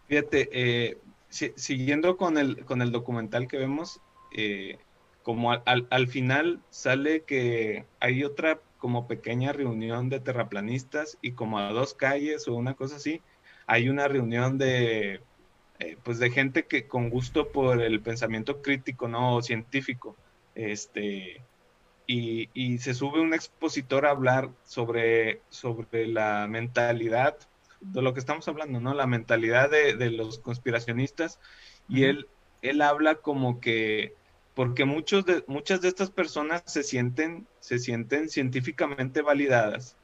Fíjate, eh, siguiendo con el, con el documental que vemos, eh, como al, al, final sale que hay otra como pequeña reunión de terraplanistas y como a dos calles o una cosa así, hay una reunión de, eh, pues de gente que con gusto por el pensamiento crítico, no científico este, y, se sube un expositor a hablar sobre, sobre la mentalidad de lo que estamos hablando, ¿no? La mentalidad de, los conspiracionistas. Y él, él habla como que, porque muchos de, muchas de estas personas se sienten, se sienten científicamente validadas.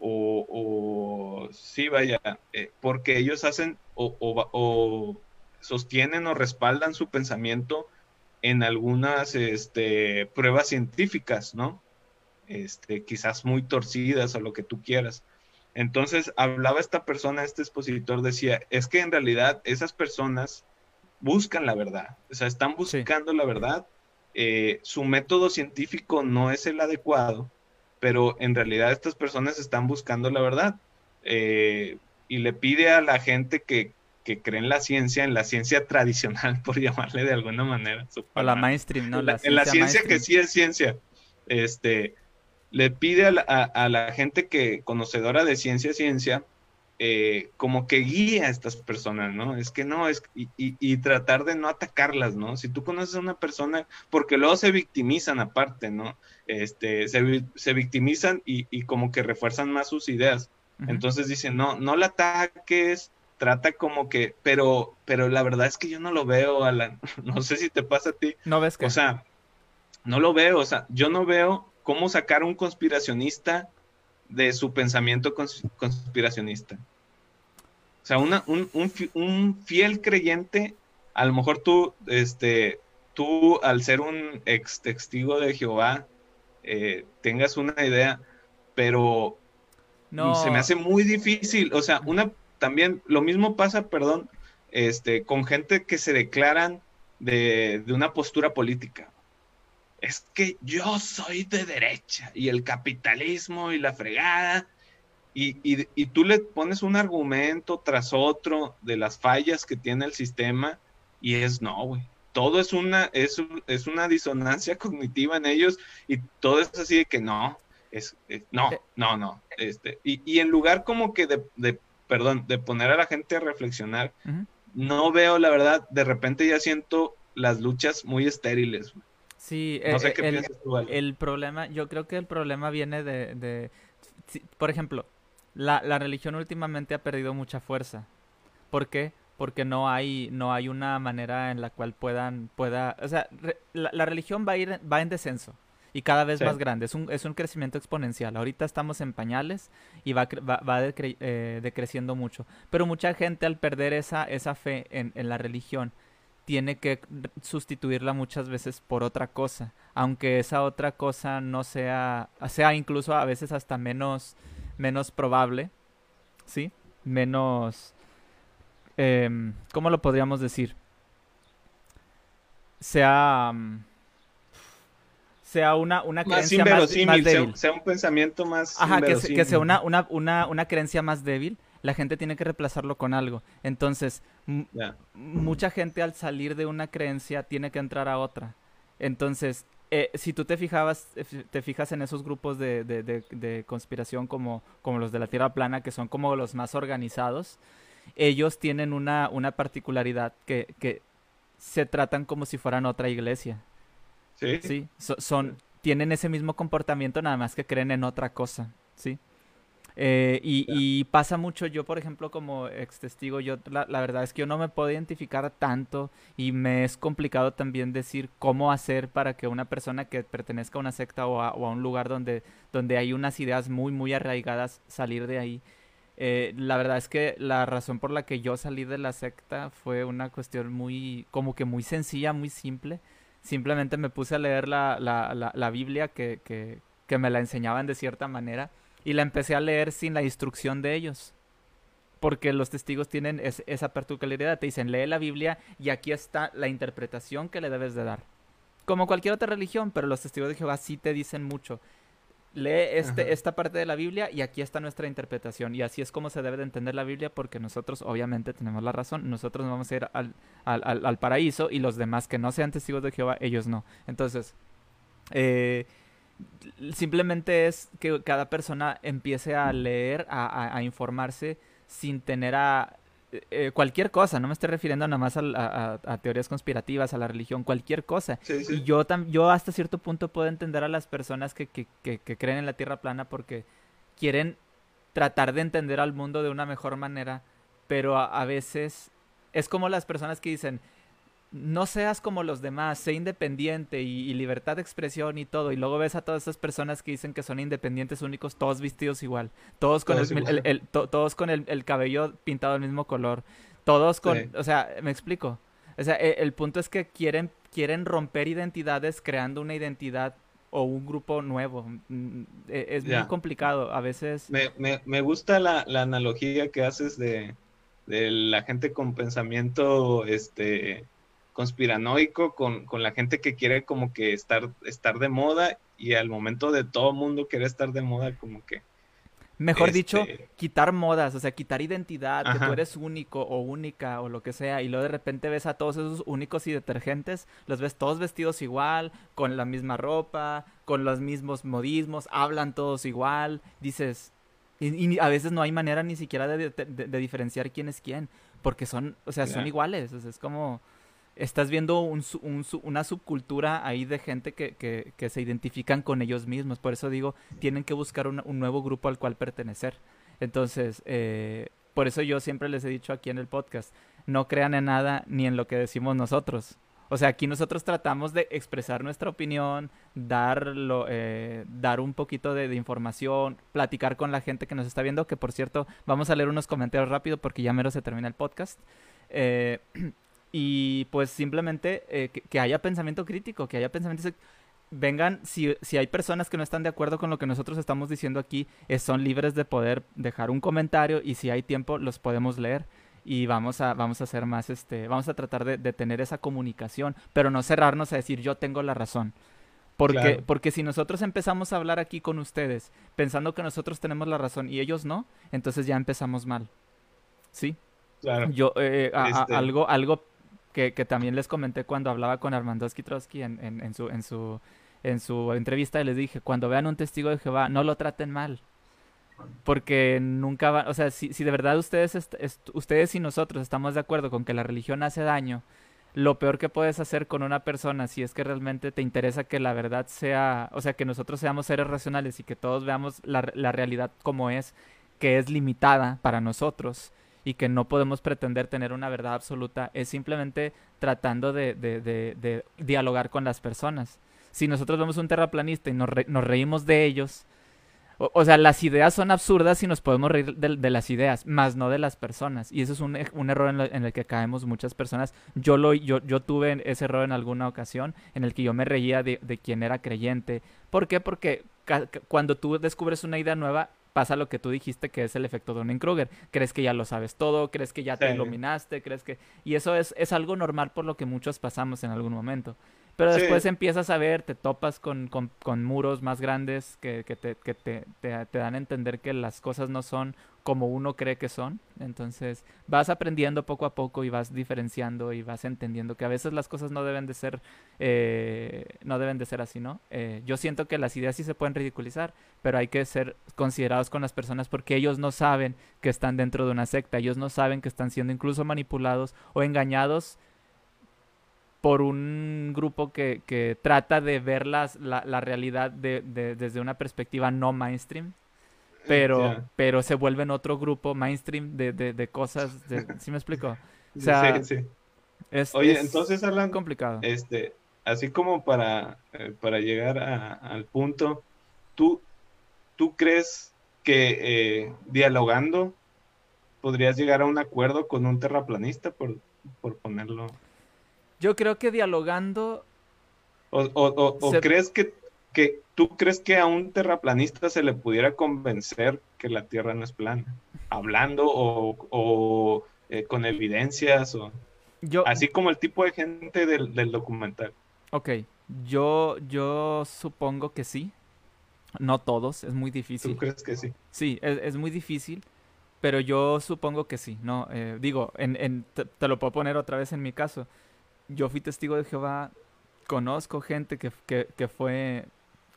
O, sí, vaya, eh, porque ellos hacen o, o sostienen o respaldan su pensamiento en algunas este, pruebas científicas, ¿no? Este, quizás muy torcidas o lo que tú quieras. Entonces, hablaba esta persona, este expositor decía, es que en realidad esas personas buscan la verdad, o sea, están buscando la verdad, eh, su método científico no es el adecuado, pero en realidad estas personas están buscando la verdad. Eh, y le pide a la gente que, que creen la ciencia, en la ciencia tradicional, <laughs> por llamarle de alguna manera. O la mainstream, ¿no? La en la ciencia que sí es ciencia. Este, le pide a la, gente que, conocedora de ciencia, ciencia, eh, como que guía a estas personas, ¿no? Es que no, es, y, y, tratar de no atacarlas, ¿no? Si tú conoces a una persona, porque luego se victimizan aparte, ¿no? Este, se, se victimizan y, y, como que refuerzan más sus ideas. Entonces dicen, no, no la ataques, trata como que, pero, pero la verdad es que yo no lo veo, Alan. <laughs> No sé si te pasa a ti. No ves que. O sea, no lo veo, o sea, yo no veo cómo sacar un conspiracionista de su pensamiento conspiracionista. O sea, una, un, un, fiel creyente, a lo mejor tú, este, tú al ser un ex testigo de Jehová, eh, tengas una idea, pero no. se me hace muy difícil. O sea, una, también lo mismo pasa, perdón, este, con gente que se declaran de, una postura política. Es que yo soy de derecha y el capitalismo y la fregada. Y, y, tú le pones un argumento tras otro de las fallas que tiene el sistema y es no, güey. todo es una, es, es una disonancia <laughs> cognitiva en ellos y todo es así de que no, es, no, eh. no, no, este, y, y, en lugar como que de, de, perdón, de poner a la gente a reflexionar, no veo la verdad, de repente ya siento las luchas muy estériles. Sí, no sé eh, qué el, piensas tú, el problema, yo creo que el problema viene de, de por ejemplo, la, la religión últimamente ha perdido mucha fuerza. ¿Por qué? porque no hay no hay una manera en la cual puedan pueda o sea la, religión va a ir va en descenso y cada vez más grande. Es un es un crecimiento exponencial. Ahorita estamos en pañales y va va, va eh, decreciendo mucho. Pero mucha gente al perder esa esa fe en, en la religión tiene que sustituirla muchas veces por otra cosa. Aunque esa otra cosa no sea sea incluso a veces hasta menos menos probable sí menos eh, ¿cómo lo podríamos decir? Sea, mm, sea una, una creencia más, débil. Sea, un pensamiento más Ajá, que, sea una, una, una, una creencia más débil, la gente tiene que reemplazarlo con algo. Entonces, mucha gente al salir de una creencia tiene que entrar a otra. Entonces, eh, si tú te fijabas, eh, te fijas en esos grupos de, de, de, de, conspiración como, como los de la Tierra plana, que son como los más organizados, ellos tienen una, una particularidad que, que se tratan como si fueran otra iglesia. Sí. Sí, son, tienen ese mismo comportamiento, nada más que creen en otra cosa, ¿sí? Eh, y, y, pasa mucho, yo por ejemplo como ex testigo, yo la, la, verdad es que yo no me puedo identificar tanto y me es complicado también decir cómo hacer para que una persona que pertenezca a una secta o a, o a un lugar donde, donde hay unas ideas muy, muy arraigadas, salir de ahí. Eh, la verdad es que la razón por la que yo salí de la secta fue una cuestión muy, como que muy sencilla, muy simple. Simplemente me puse a leer la, la, la, Biblia que, que, que, me la enseñaban de cierta manera y la empecé a leer sin la instrucción de ellos. Porque los testigos tienen esa particularidad. Te dicen, lee la Biblia y aquí está la interpretación que le debes de dar. Como cualquier otra religión, pero los testigos de Jehová sí te dicen mucho lee este, esta parte de la Biblia y aquí está nuestra interpretación. Y así es como se debe de entender la Biblia porque nosotros obviamente tenemos la razón. Nosotros nos vamos a ir al, al, al, paraíso y los demás que no sean testigos de Jehová, ellos no. Entonces, eh, simplemente es que cada persona empiece a leer, a, a informarse sin tener a eh, cualquier cosa, no me estoy refiriendo nada más a, teorías conspirativas, a la religión, cualquier cosa. Y yo, yo hasta cierto punto puedo entender a las personas que, que, que, que, creen en la Tierra plana porque quieren tratar de entender al mundo de una mejor manera, pero a veces es como las personas que dicen, no seas como los demás, sé independiente y, libertad de expresión y todo. Y luego ves a todas esas personas que dicen que son independientes únicos, todos vestidos igual, todos con, el, todos con el, cabello pintado del mismo color, todos con, o sea, me explico. O sea, e, el, punto es que quieren, quieren romper identidades creando una identidad o un grupo nuevo. Mm, e, es muy complicado. A veces... Me, me, me gusta la, la, analogía que haces de, de la gente con pensamiento, este conspiranoico con, con, la gente que quiere como que estar, estar de moda y al momento de todo mundo quiere estar de moda como que... Mejor dicho, este quitar modas, o sea, quitar identidad, que tú eres único o única o lo que sea, y luego de repente ves a todos esos únicos y detergentes, los ves todos vestidos igual, con la misma ropa, con los mismos modismos, hablan todos igual, dices, y, a veces no hay manera ni siquiera de, de, diferenciar quién es quién, porque son, o sea, son iguales, o sea, es como estás viendo un, un, una subcultura ahí de gente que, que, se identifican con ellos mismos. Por eso digo, tienen que buscar un, nuevo grupo al cual pertenecer. Entonces, eh, por eso yo siempre les he dicho aquí en el podcast, no crean en nada ni en lo que decimos nosotros. O sea, aquí nosotros tratamos de expresar nuestra opinión, darlo, eh, dar un poquito de, de, información, platicar con la gente que nos está viendo, que por cierto, vamos a leer unos comentarios rápido porque ya mero se termina el podcast. Eh, <clears throat> y pues simplemente eh, que, haya pensamiento crítico, que haya pensamiento... Vengan, si, si hay personas que no están de acuerdo con lo que nosotros estamos diciendo aquí, eh, son libres de poder dejar un comentario y si hay tiempo los podemos leer y vamos a, vamos a hacer más, este, vamos a tratar de, de tener esa comunicación, pero no cerrarnos a decir yo tengo la razón. Porque, claro. porque si nosotros empezamos a hablar aquí con ustedes pensando que nosotros tenemos la razón y ellos no, entonces ya empezamos mal. ¿Sí? Claro. Yo, eh, a, este... a, algo, algo que, también les comenté cuando hablaba con Armando Trotsky en, en, su, en, su, en su entrevista, les dije, cuando vean un testigo de Jehová, no lo traten mal. Porque nunca va, o sea, si, si de verdad ustedes, ustedes y nosotros estamos de acuerdo con que la religión hace daño, lo peor que puedes hacer con una persona, si es que realmente te interesa que la verdad sea, o sea, que nosotros seamos seres racionales y que todos veamos la, la realidad como es, que es limitada para nosotros, y que no podemos pretender tener una verdad absoluta es simplemente tratando de, de, de, dialogar con las personas. Si nosotros vemos un terraplanista y nos, nos reímos de ellos, o, sea, las ideas son absurdas y nos podemos reír de, las ideas, más no de las personas. Y eso es un, un error en, el que caemos muchas personas. Yo, lo, yo, yo tuve ese error en alguna ocasión en el que yo me reía de, de quien era creyente. ¿Por qué? Porque cuando tú descubres una idea nueva, pasa lo que tú dijiste que es el efecto Dunning-Kruger. Crees que ya lo sabes todo, crees que ya te iluminaste, crees que... Y eso es, es algo normal por lo que muchos pasamos en algún momento. Pero después empiezas a ver, te topas con, con, muros más grandes que, que, te, que te, te, dan a entender que las cosas no son como uno cree que son. Entonces vas aprendiendo poco a poco y vas diferenciando y vas entendiendo que a veces las cosas no deben de ser, eh, no deben de ser así, ¿no? Eh, yo siento que las ideas sí se pueden ridiculizar, pero hay que ser considerados con las personas porque ellos no saben que están dentro de una secta, ellos no saben que están siendo incluso manipulados o engañados por un grupo que, que trata de ver las, la, la realidad de, de, desde una perspectiva no mainstream, pero, pero se vuelven otro grupo mainstream de, de cosas, ¿sí me explico? O <laughs> sea, sí, sí. Es, Oye, entonces, Alan, complicado. Este, así como para, eh, para llegar a, al punto, ¿tú, ¿tú crees que eh, dialogando podrías llegar a un acuerdo con un terraplanista, por, por ponerlo yo creo que dialogando... ¿O, o, crees que, que tú crees que a un terraplanista se le pudiera convencer que la Tierra no es plana? Hablando o, eh, con evidencias o... Yo... Así como el tipo de gente del, documental. Ok, yo, yo supongo que sí. No todos, es muy difícil. ¿Tú crees que sí? Sí, es, muy difícil, pero yo supongo que sí. No, eh, digo, en, en te, lo puedo poner otra vez en mi caso yo fui testigo de Jehová, conozco gente que, que, fue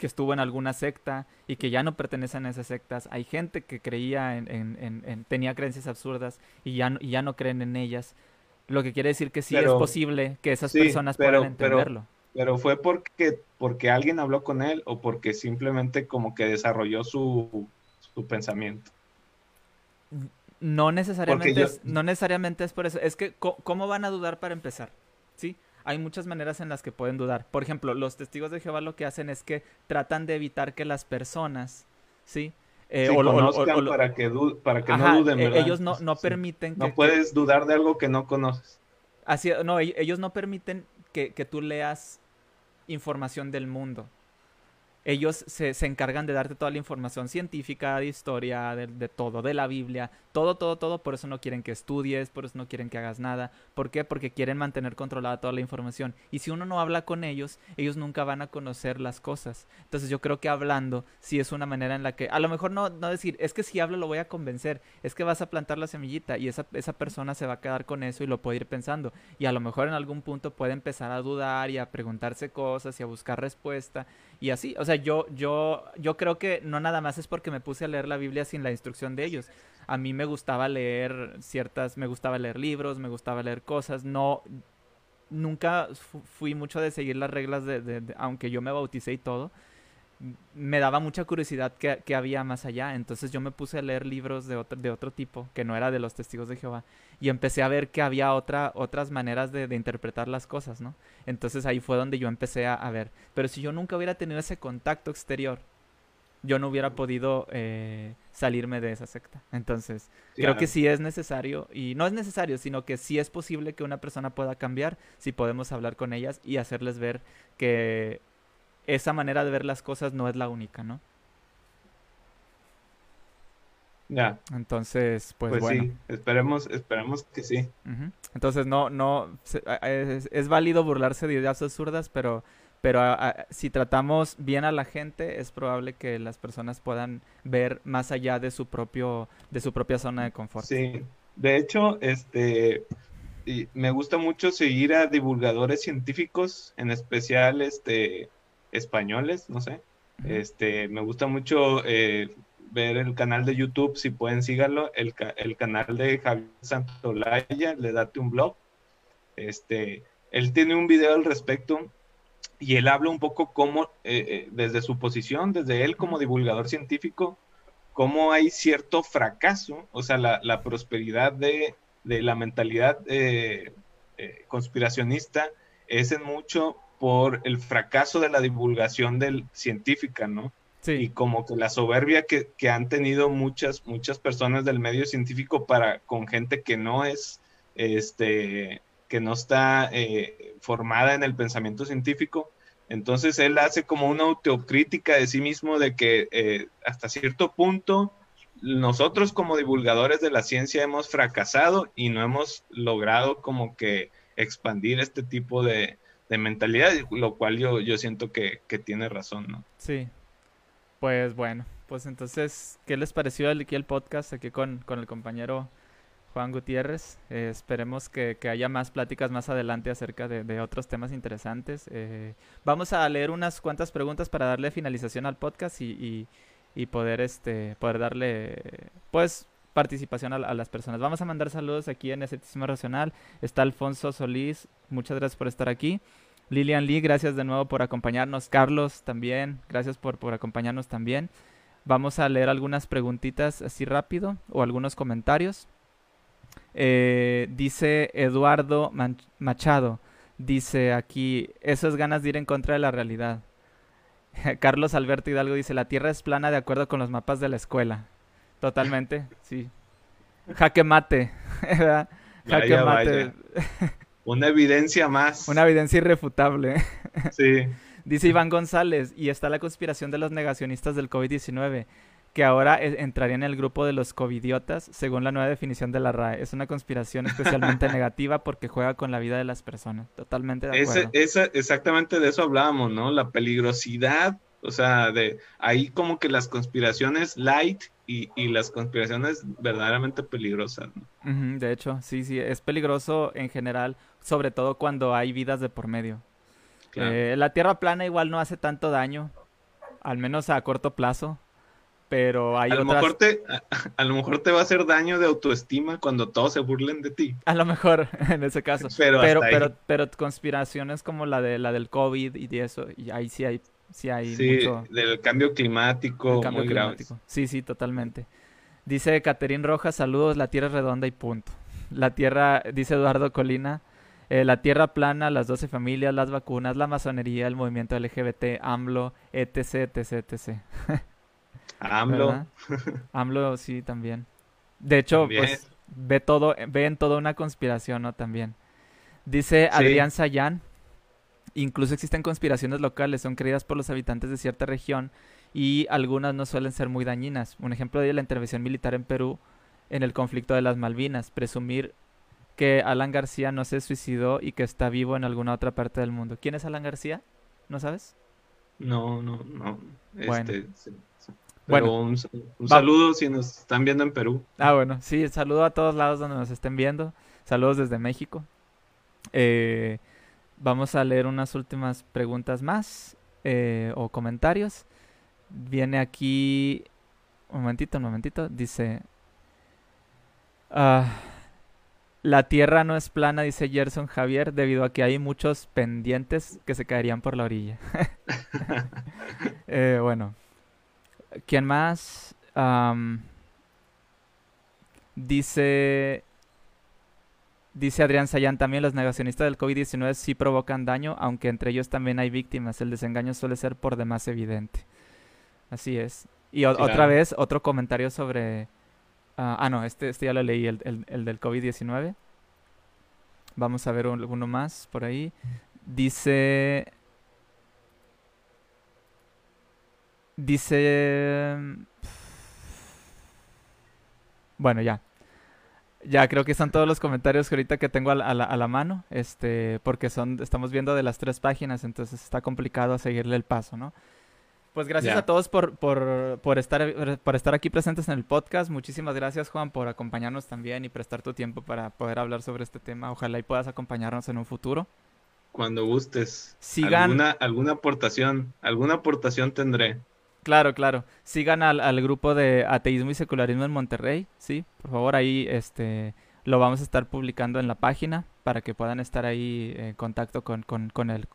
que estuvo en alguna secta y que ya no pertenecen a esas sectas. Hay gente que creía en, en, tenía creencias absurdas y ya, y ya no creen en ellas. Lo que quiere decir que sí es posible que esas personas puedan entenderlo. Pero, fue porque, porque alguien habló con él o porque simplemente como que desarrolló su, su pensamiento. No necesariamente, es, no necesariamente es por eso. Es que, ¿cómo van a dudar para empezar? ¿sí? Hay muchas maneras en las que pueden dudar. Por ejemplo, los testigos de Jehová lo que hacen es que tratan de evitar que las personas, ¿sí? Eh, o, conozcan para que, para que no duden, ¿verdad? Ellos no, no permiten que... No puedes dudar de algo que no conoces. Así, no, e-, ellos no permiten que, que tú leas información del mundo ellos se, se, encargan de darte toda la información científica, de historia, de, todo, de la Biblia, todo, todo, todo. Por eso no quieren que estudies, por eso no quieren que hagas nada. ¿Por qué? Porque quieren mantener controlada toda la información. Y si uno no habla con ellos, ellos nunca van a conocer las cosas. Entonces yo creo que hablando sí es una manera en la que, a lo mejor no, no decir, es que si hablo lo voy a convencer, es que vas a plantar la semillita y esa, esa persona se va a quedar con eso y lo puede ir pensando. Y a lo mejor en algún punto puede empezar a dudar y a preguntarse cosas y a buscar respuesta y así. O sea, yo, yo, yo creo que no nada más es porque me puse a leer la Biblia sin la instrucción de ellos. A mí me gustaba leer ciertas, me gustaba leer libros, me gustaba leer cosas. No, nunca fui mucho de seguir las reglas de, aunque yo me bauticé y todo me daba mucha curiosidad que, había más allá. Entonces yo me puse a leer libros de otro, de otro tipo, que no era de los testigos de Jehová. Y empecé a ver que había otra, otras maneras de, interpretar las cosas, ¿no? Entonces ahí fue donde yo empecé a, ver. Pero si yo nunca hubiera tenido ese contacto exterior, yo no hubiera podido eh, salirme de esa secta. Entonces, creo que sí es necesario, y no es necesario, sino que sí es posible que una persona pueda cambiar si podemos hablar con ellas y hacerles ver que esa manera de ver las cosas no es la única, ¿no? Ya. Entonces, pues, pues sí, esperemos, esperemos que sí. Entonces, no, no, es, válido burlarse de ideas absurdas, pero, pero si tratamos bien a la gente, es probable que las personas puedan ver más allá de su propio, de su propia zona de confort. Sí, de hecho, este, me gusta mucho seguir a divulgadores científicos, en especial este, españoles, no sé. Este, me gusta mucho eh, ver el canal de YouTube, si pueden síganlo, el, el canal de Javier Santolaya, le date un blog. Este, él tiene un video al respecto y él habla un poco cómo, eh, eh, desde su posición, desde él como divulgador científico, cómo hay cierto fracaso, o sea, la, la prosperidad de, de, la mentalidad eh, conspiracionista es en mucho por el fracaso de la divulgación del científica, ¿no? Sí. Y como que la soberbia que, que, han tenido muchas, muchas personas del medio científico para con gente que no es, este, que no está eh, formada en el pensamiento científico. Entonces él hace como una autocrítica de sí mismo de que eh, hasta cierto punto nosotros como divulgadores de la ciencia hemos fracasado y no hemos logrado como que expandir este tipo de, de mentalidad, lo cual yo, yo siento que, tiene razón, ¿no? Sí. Pues bueno, pues entonces, ¿qué les pareció aquí el podcast aquí con, con el compañero Juan Gutiérrez? Eh, esperemos que, haya más pláticas más adelante acerca de, otros temas interesantes. Eh, vamos a leer unas cuantas preguntas para darle finalización al podcast y, y, poder, este, poder darle, pues, participación a, a, las personas. Vamos a mandar saludos aquí en Escepticismo Racional. Está Alfonso Solís, muchas gracias por estar aquí. Lilian Lee, gracias de nuevo por acompañarnos. Carlos también, gracias por, por acompañarnos también. Vamos a leer algunas preguntitas así rápido o algunos comentarios. Eh, dice Eduardo Machado, dice aquí, eso es ganas de ir en contra de la realidad. <laughs> Carlos Alberto Hidalgo dice, la Tierra es plana de acuerdo con los mapas de la escuela. Totalmente, sí. Jaque mate. <laughs> Jaque mate. <laughs> Una evidencia más. Una evidencia irrefutable. <laughs> Sí. Dice Iván González, y está la conspiración de los negacionistas del COVID-19, que ahora e, entraría en el grupo de los covidiotas, según la nueva definición de la RAE. Es una conspiración especialmente <laughs> negativa porque juega con la vida de las personas. Totalmente de acuerdo. Ese, exactamente de eso hablábamos, ¿no? La peligrosidad, o sea, de ahí como que las conspiraciones light y, y las conspiraciones verdaderamente peligrosas. ¿no? de hecho, sí, sí, es peligroso en general sobre todo cuando hay vidas de por medio. Eh, la tierra plana igual no hace tanto daño, al menos a corto plazo, pero hay a Lo mejor te, <laughs> a, lo mejor te va a hacer daño de autoestima cuando todos se burlen de ti. A lo mejor, <laughs> en ese caso. Pero, pero, pero, conspiraciones como la de la del COVID y de eso, y ahí sí hay, sí hay sí, del cambio climático, cambio climático. Sí, sí, totalmente. Dice Caterín Rojas, saludos, la tierra es redonda y punto. La tierra, dice Eduardo Colina, eh, la Tierra plana, las 12 familias, las vacunas, la masonería, el movimiento LGBT, AMLO, etc, etc, etc. AMLO. AMLO, sí, también. De hecho, pues ve todo, ve en toda una conspiración, ¿no? También. Dice Adrián Sayán, incluso existen conspiraciones locales, son creídas por los habitantes de cierta región y algunas no suelen ser muy dañinas. Un ejemplo de la intervención militar en Perú en el conflicto de las Malvinas, presumir que Alan García no se suicidó y que está vivo en alguna otra parte del mundo. ¿Quién es Alan García? ¿No sabes? No, no, no. Este, bueno. un, saludo si nos están viendo en Perú. Ah, bueno, sí, saludo a todos lados donde nos estén viendo. Saludos desde México. Eh, vamos a leer unas últimas preguntas más eh, o comentarios. Viene aquí, un momentito, un momentito, dice... Uh, la tierra no es plana, dice Gerson Javier, debido a que hay muchos pendientes que se caerían por la orilla. <laughs> Eh, bueno, ¿quién más? dice Dice Adrián Sayán, también los negacionistas del COVID-19 sí provocan daño, aunque entre ellos también hay víctimas. El desengaño suele ser por demás evidente. Así es. Y otra vez, otro comentario sobre Ah, ah, no, este, este ya lo leí, el, del COVID-19. Vamos a ver uno más por ahí. Dice... Dice... Bueno, ya. Ya creo que son todos los comentarios que ahorita que tengo a la, a la, mano, este, porque son, estamos viendo de las tres páginas, entonces está complicado seguirle el paso, ¿no? Pues gracias a todos por, por, por, estar, por estar aquí presentes en el podcast. Muchísimas gracias, Juan, por acompañarnos también y prestar tu tiempo para poder hablar sobre este tema. Ojalá y puedas acompañarnos en un futuro. Cuando gustes. Sigan... ¿Alguna, alguna aportación, alguna aportación tendré. Claro, claro. Sigan al, al, grupo de ateísmo y secularismo en Monterrey, sí. Por favor, ahí este lo vamos a estar publicando en la página para que puedan estar ahí en contacto con, con, con el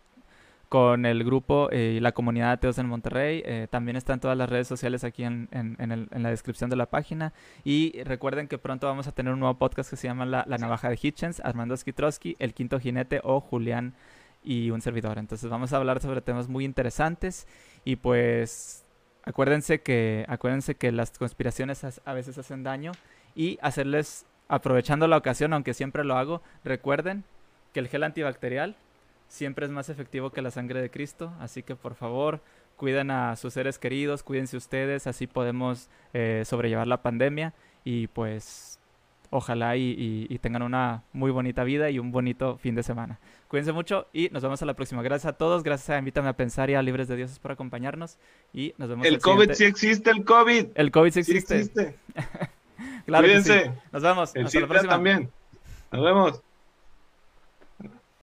con el grupo eh, y la comunidad de ateos en Monterrey. Eh, también están todas las redes sociales aquí en, la descripción de la página. Y recuerden que pronto vamos a tener un nuevo podcast que se llama La, Navaja de Hitchens, Armando Skitrowski, El Quinto Jinete o Julián y un servidor. Entonces vamos a hablar sobre temas muy interesantes y pues acuérdense que, acuérdense que las conspiraciones a veces hacen daño y hacerles, aprovechando la ocasión, aunque siempre lo hago, recuerden que el gel antibacterial siempre es más efectivo que la sangre de Cristo. Así que por favor, cuiden a sus seres queridos, cuídense ustedes, así podemos eh, sobrellevar la pandemia y pues ojalá y, tengan una muy bonita vida y un bonito fin de semana. Cuídense mucho y nos vemos a la próxima. Gracias a todos, gracias a Invítame a Pensar y a Libres de Dioses por acompañarnos y nos vemos. El COVID sí existe, el COVID. El COVID sí existe. existe. <laughs> Cuídense. Nos vemos. El Hasta la próxima. también. Nos vemos.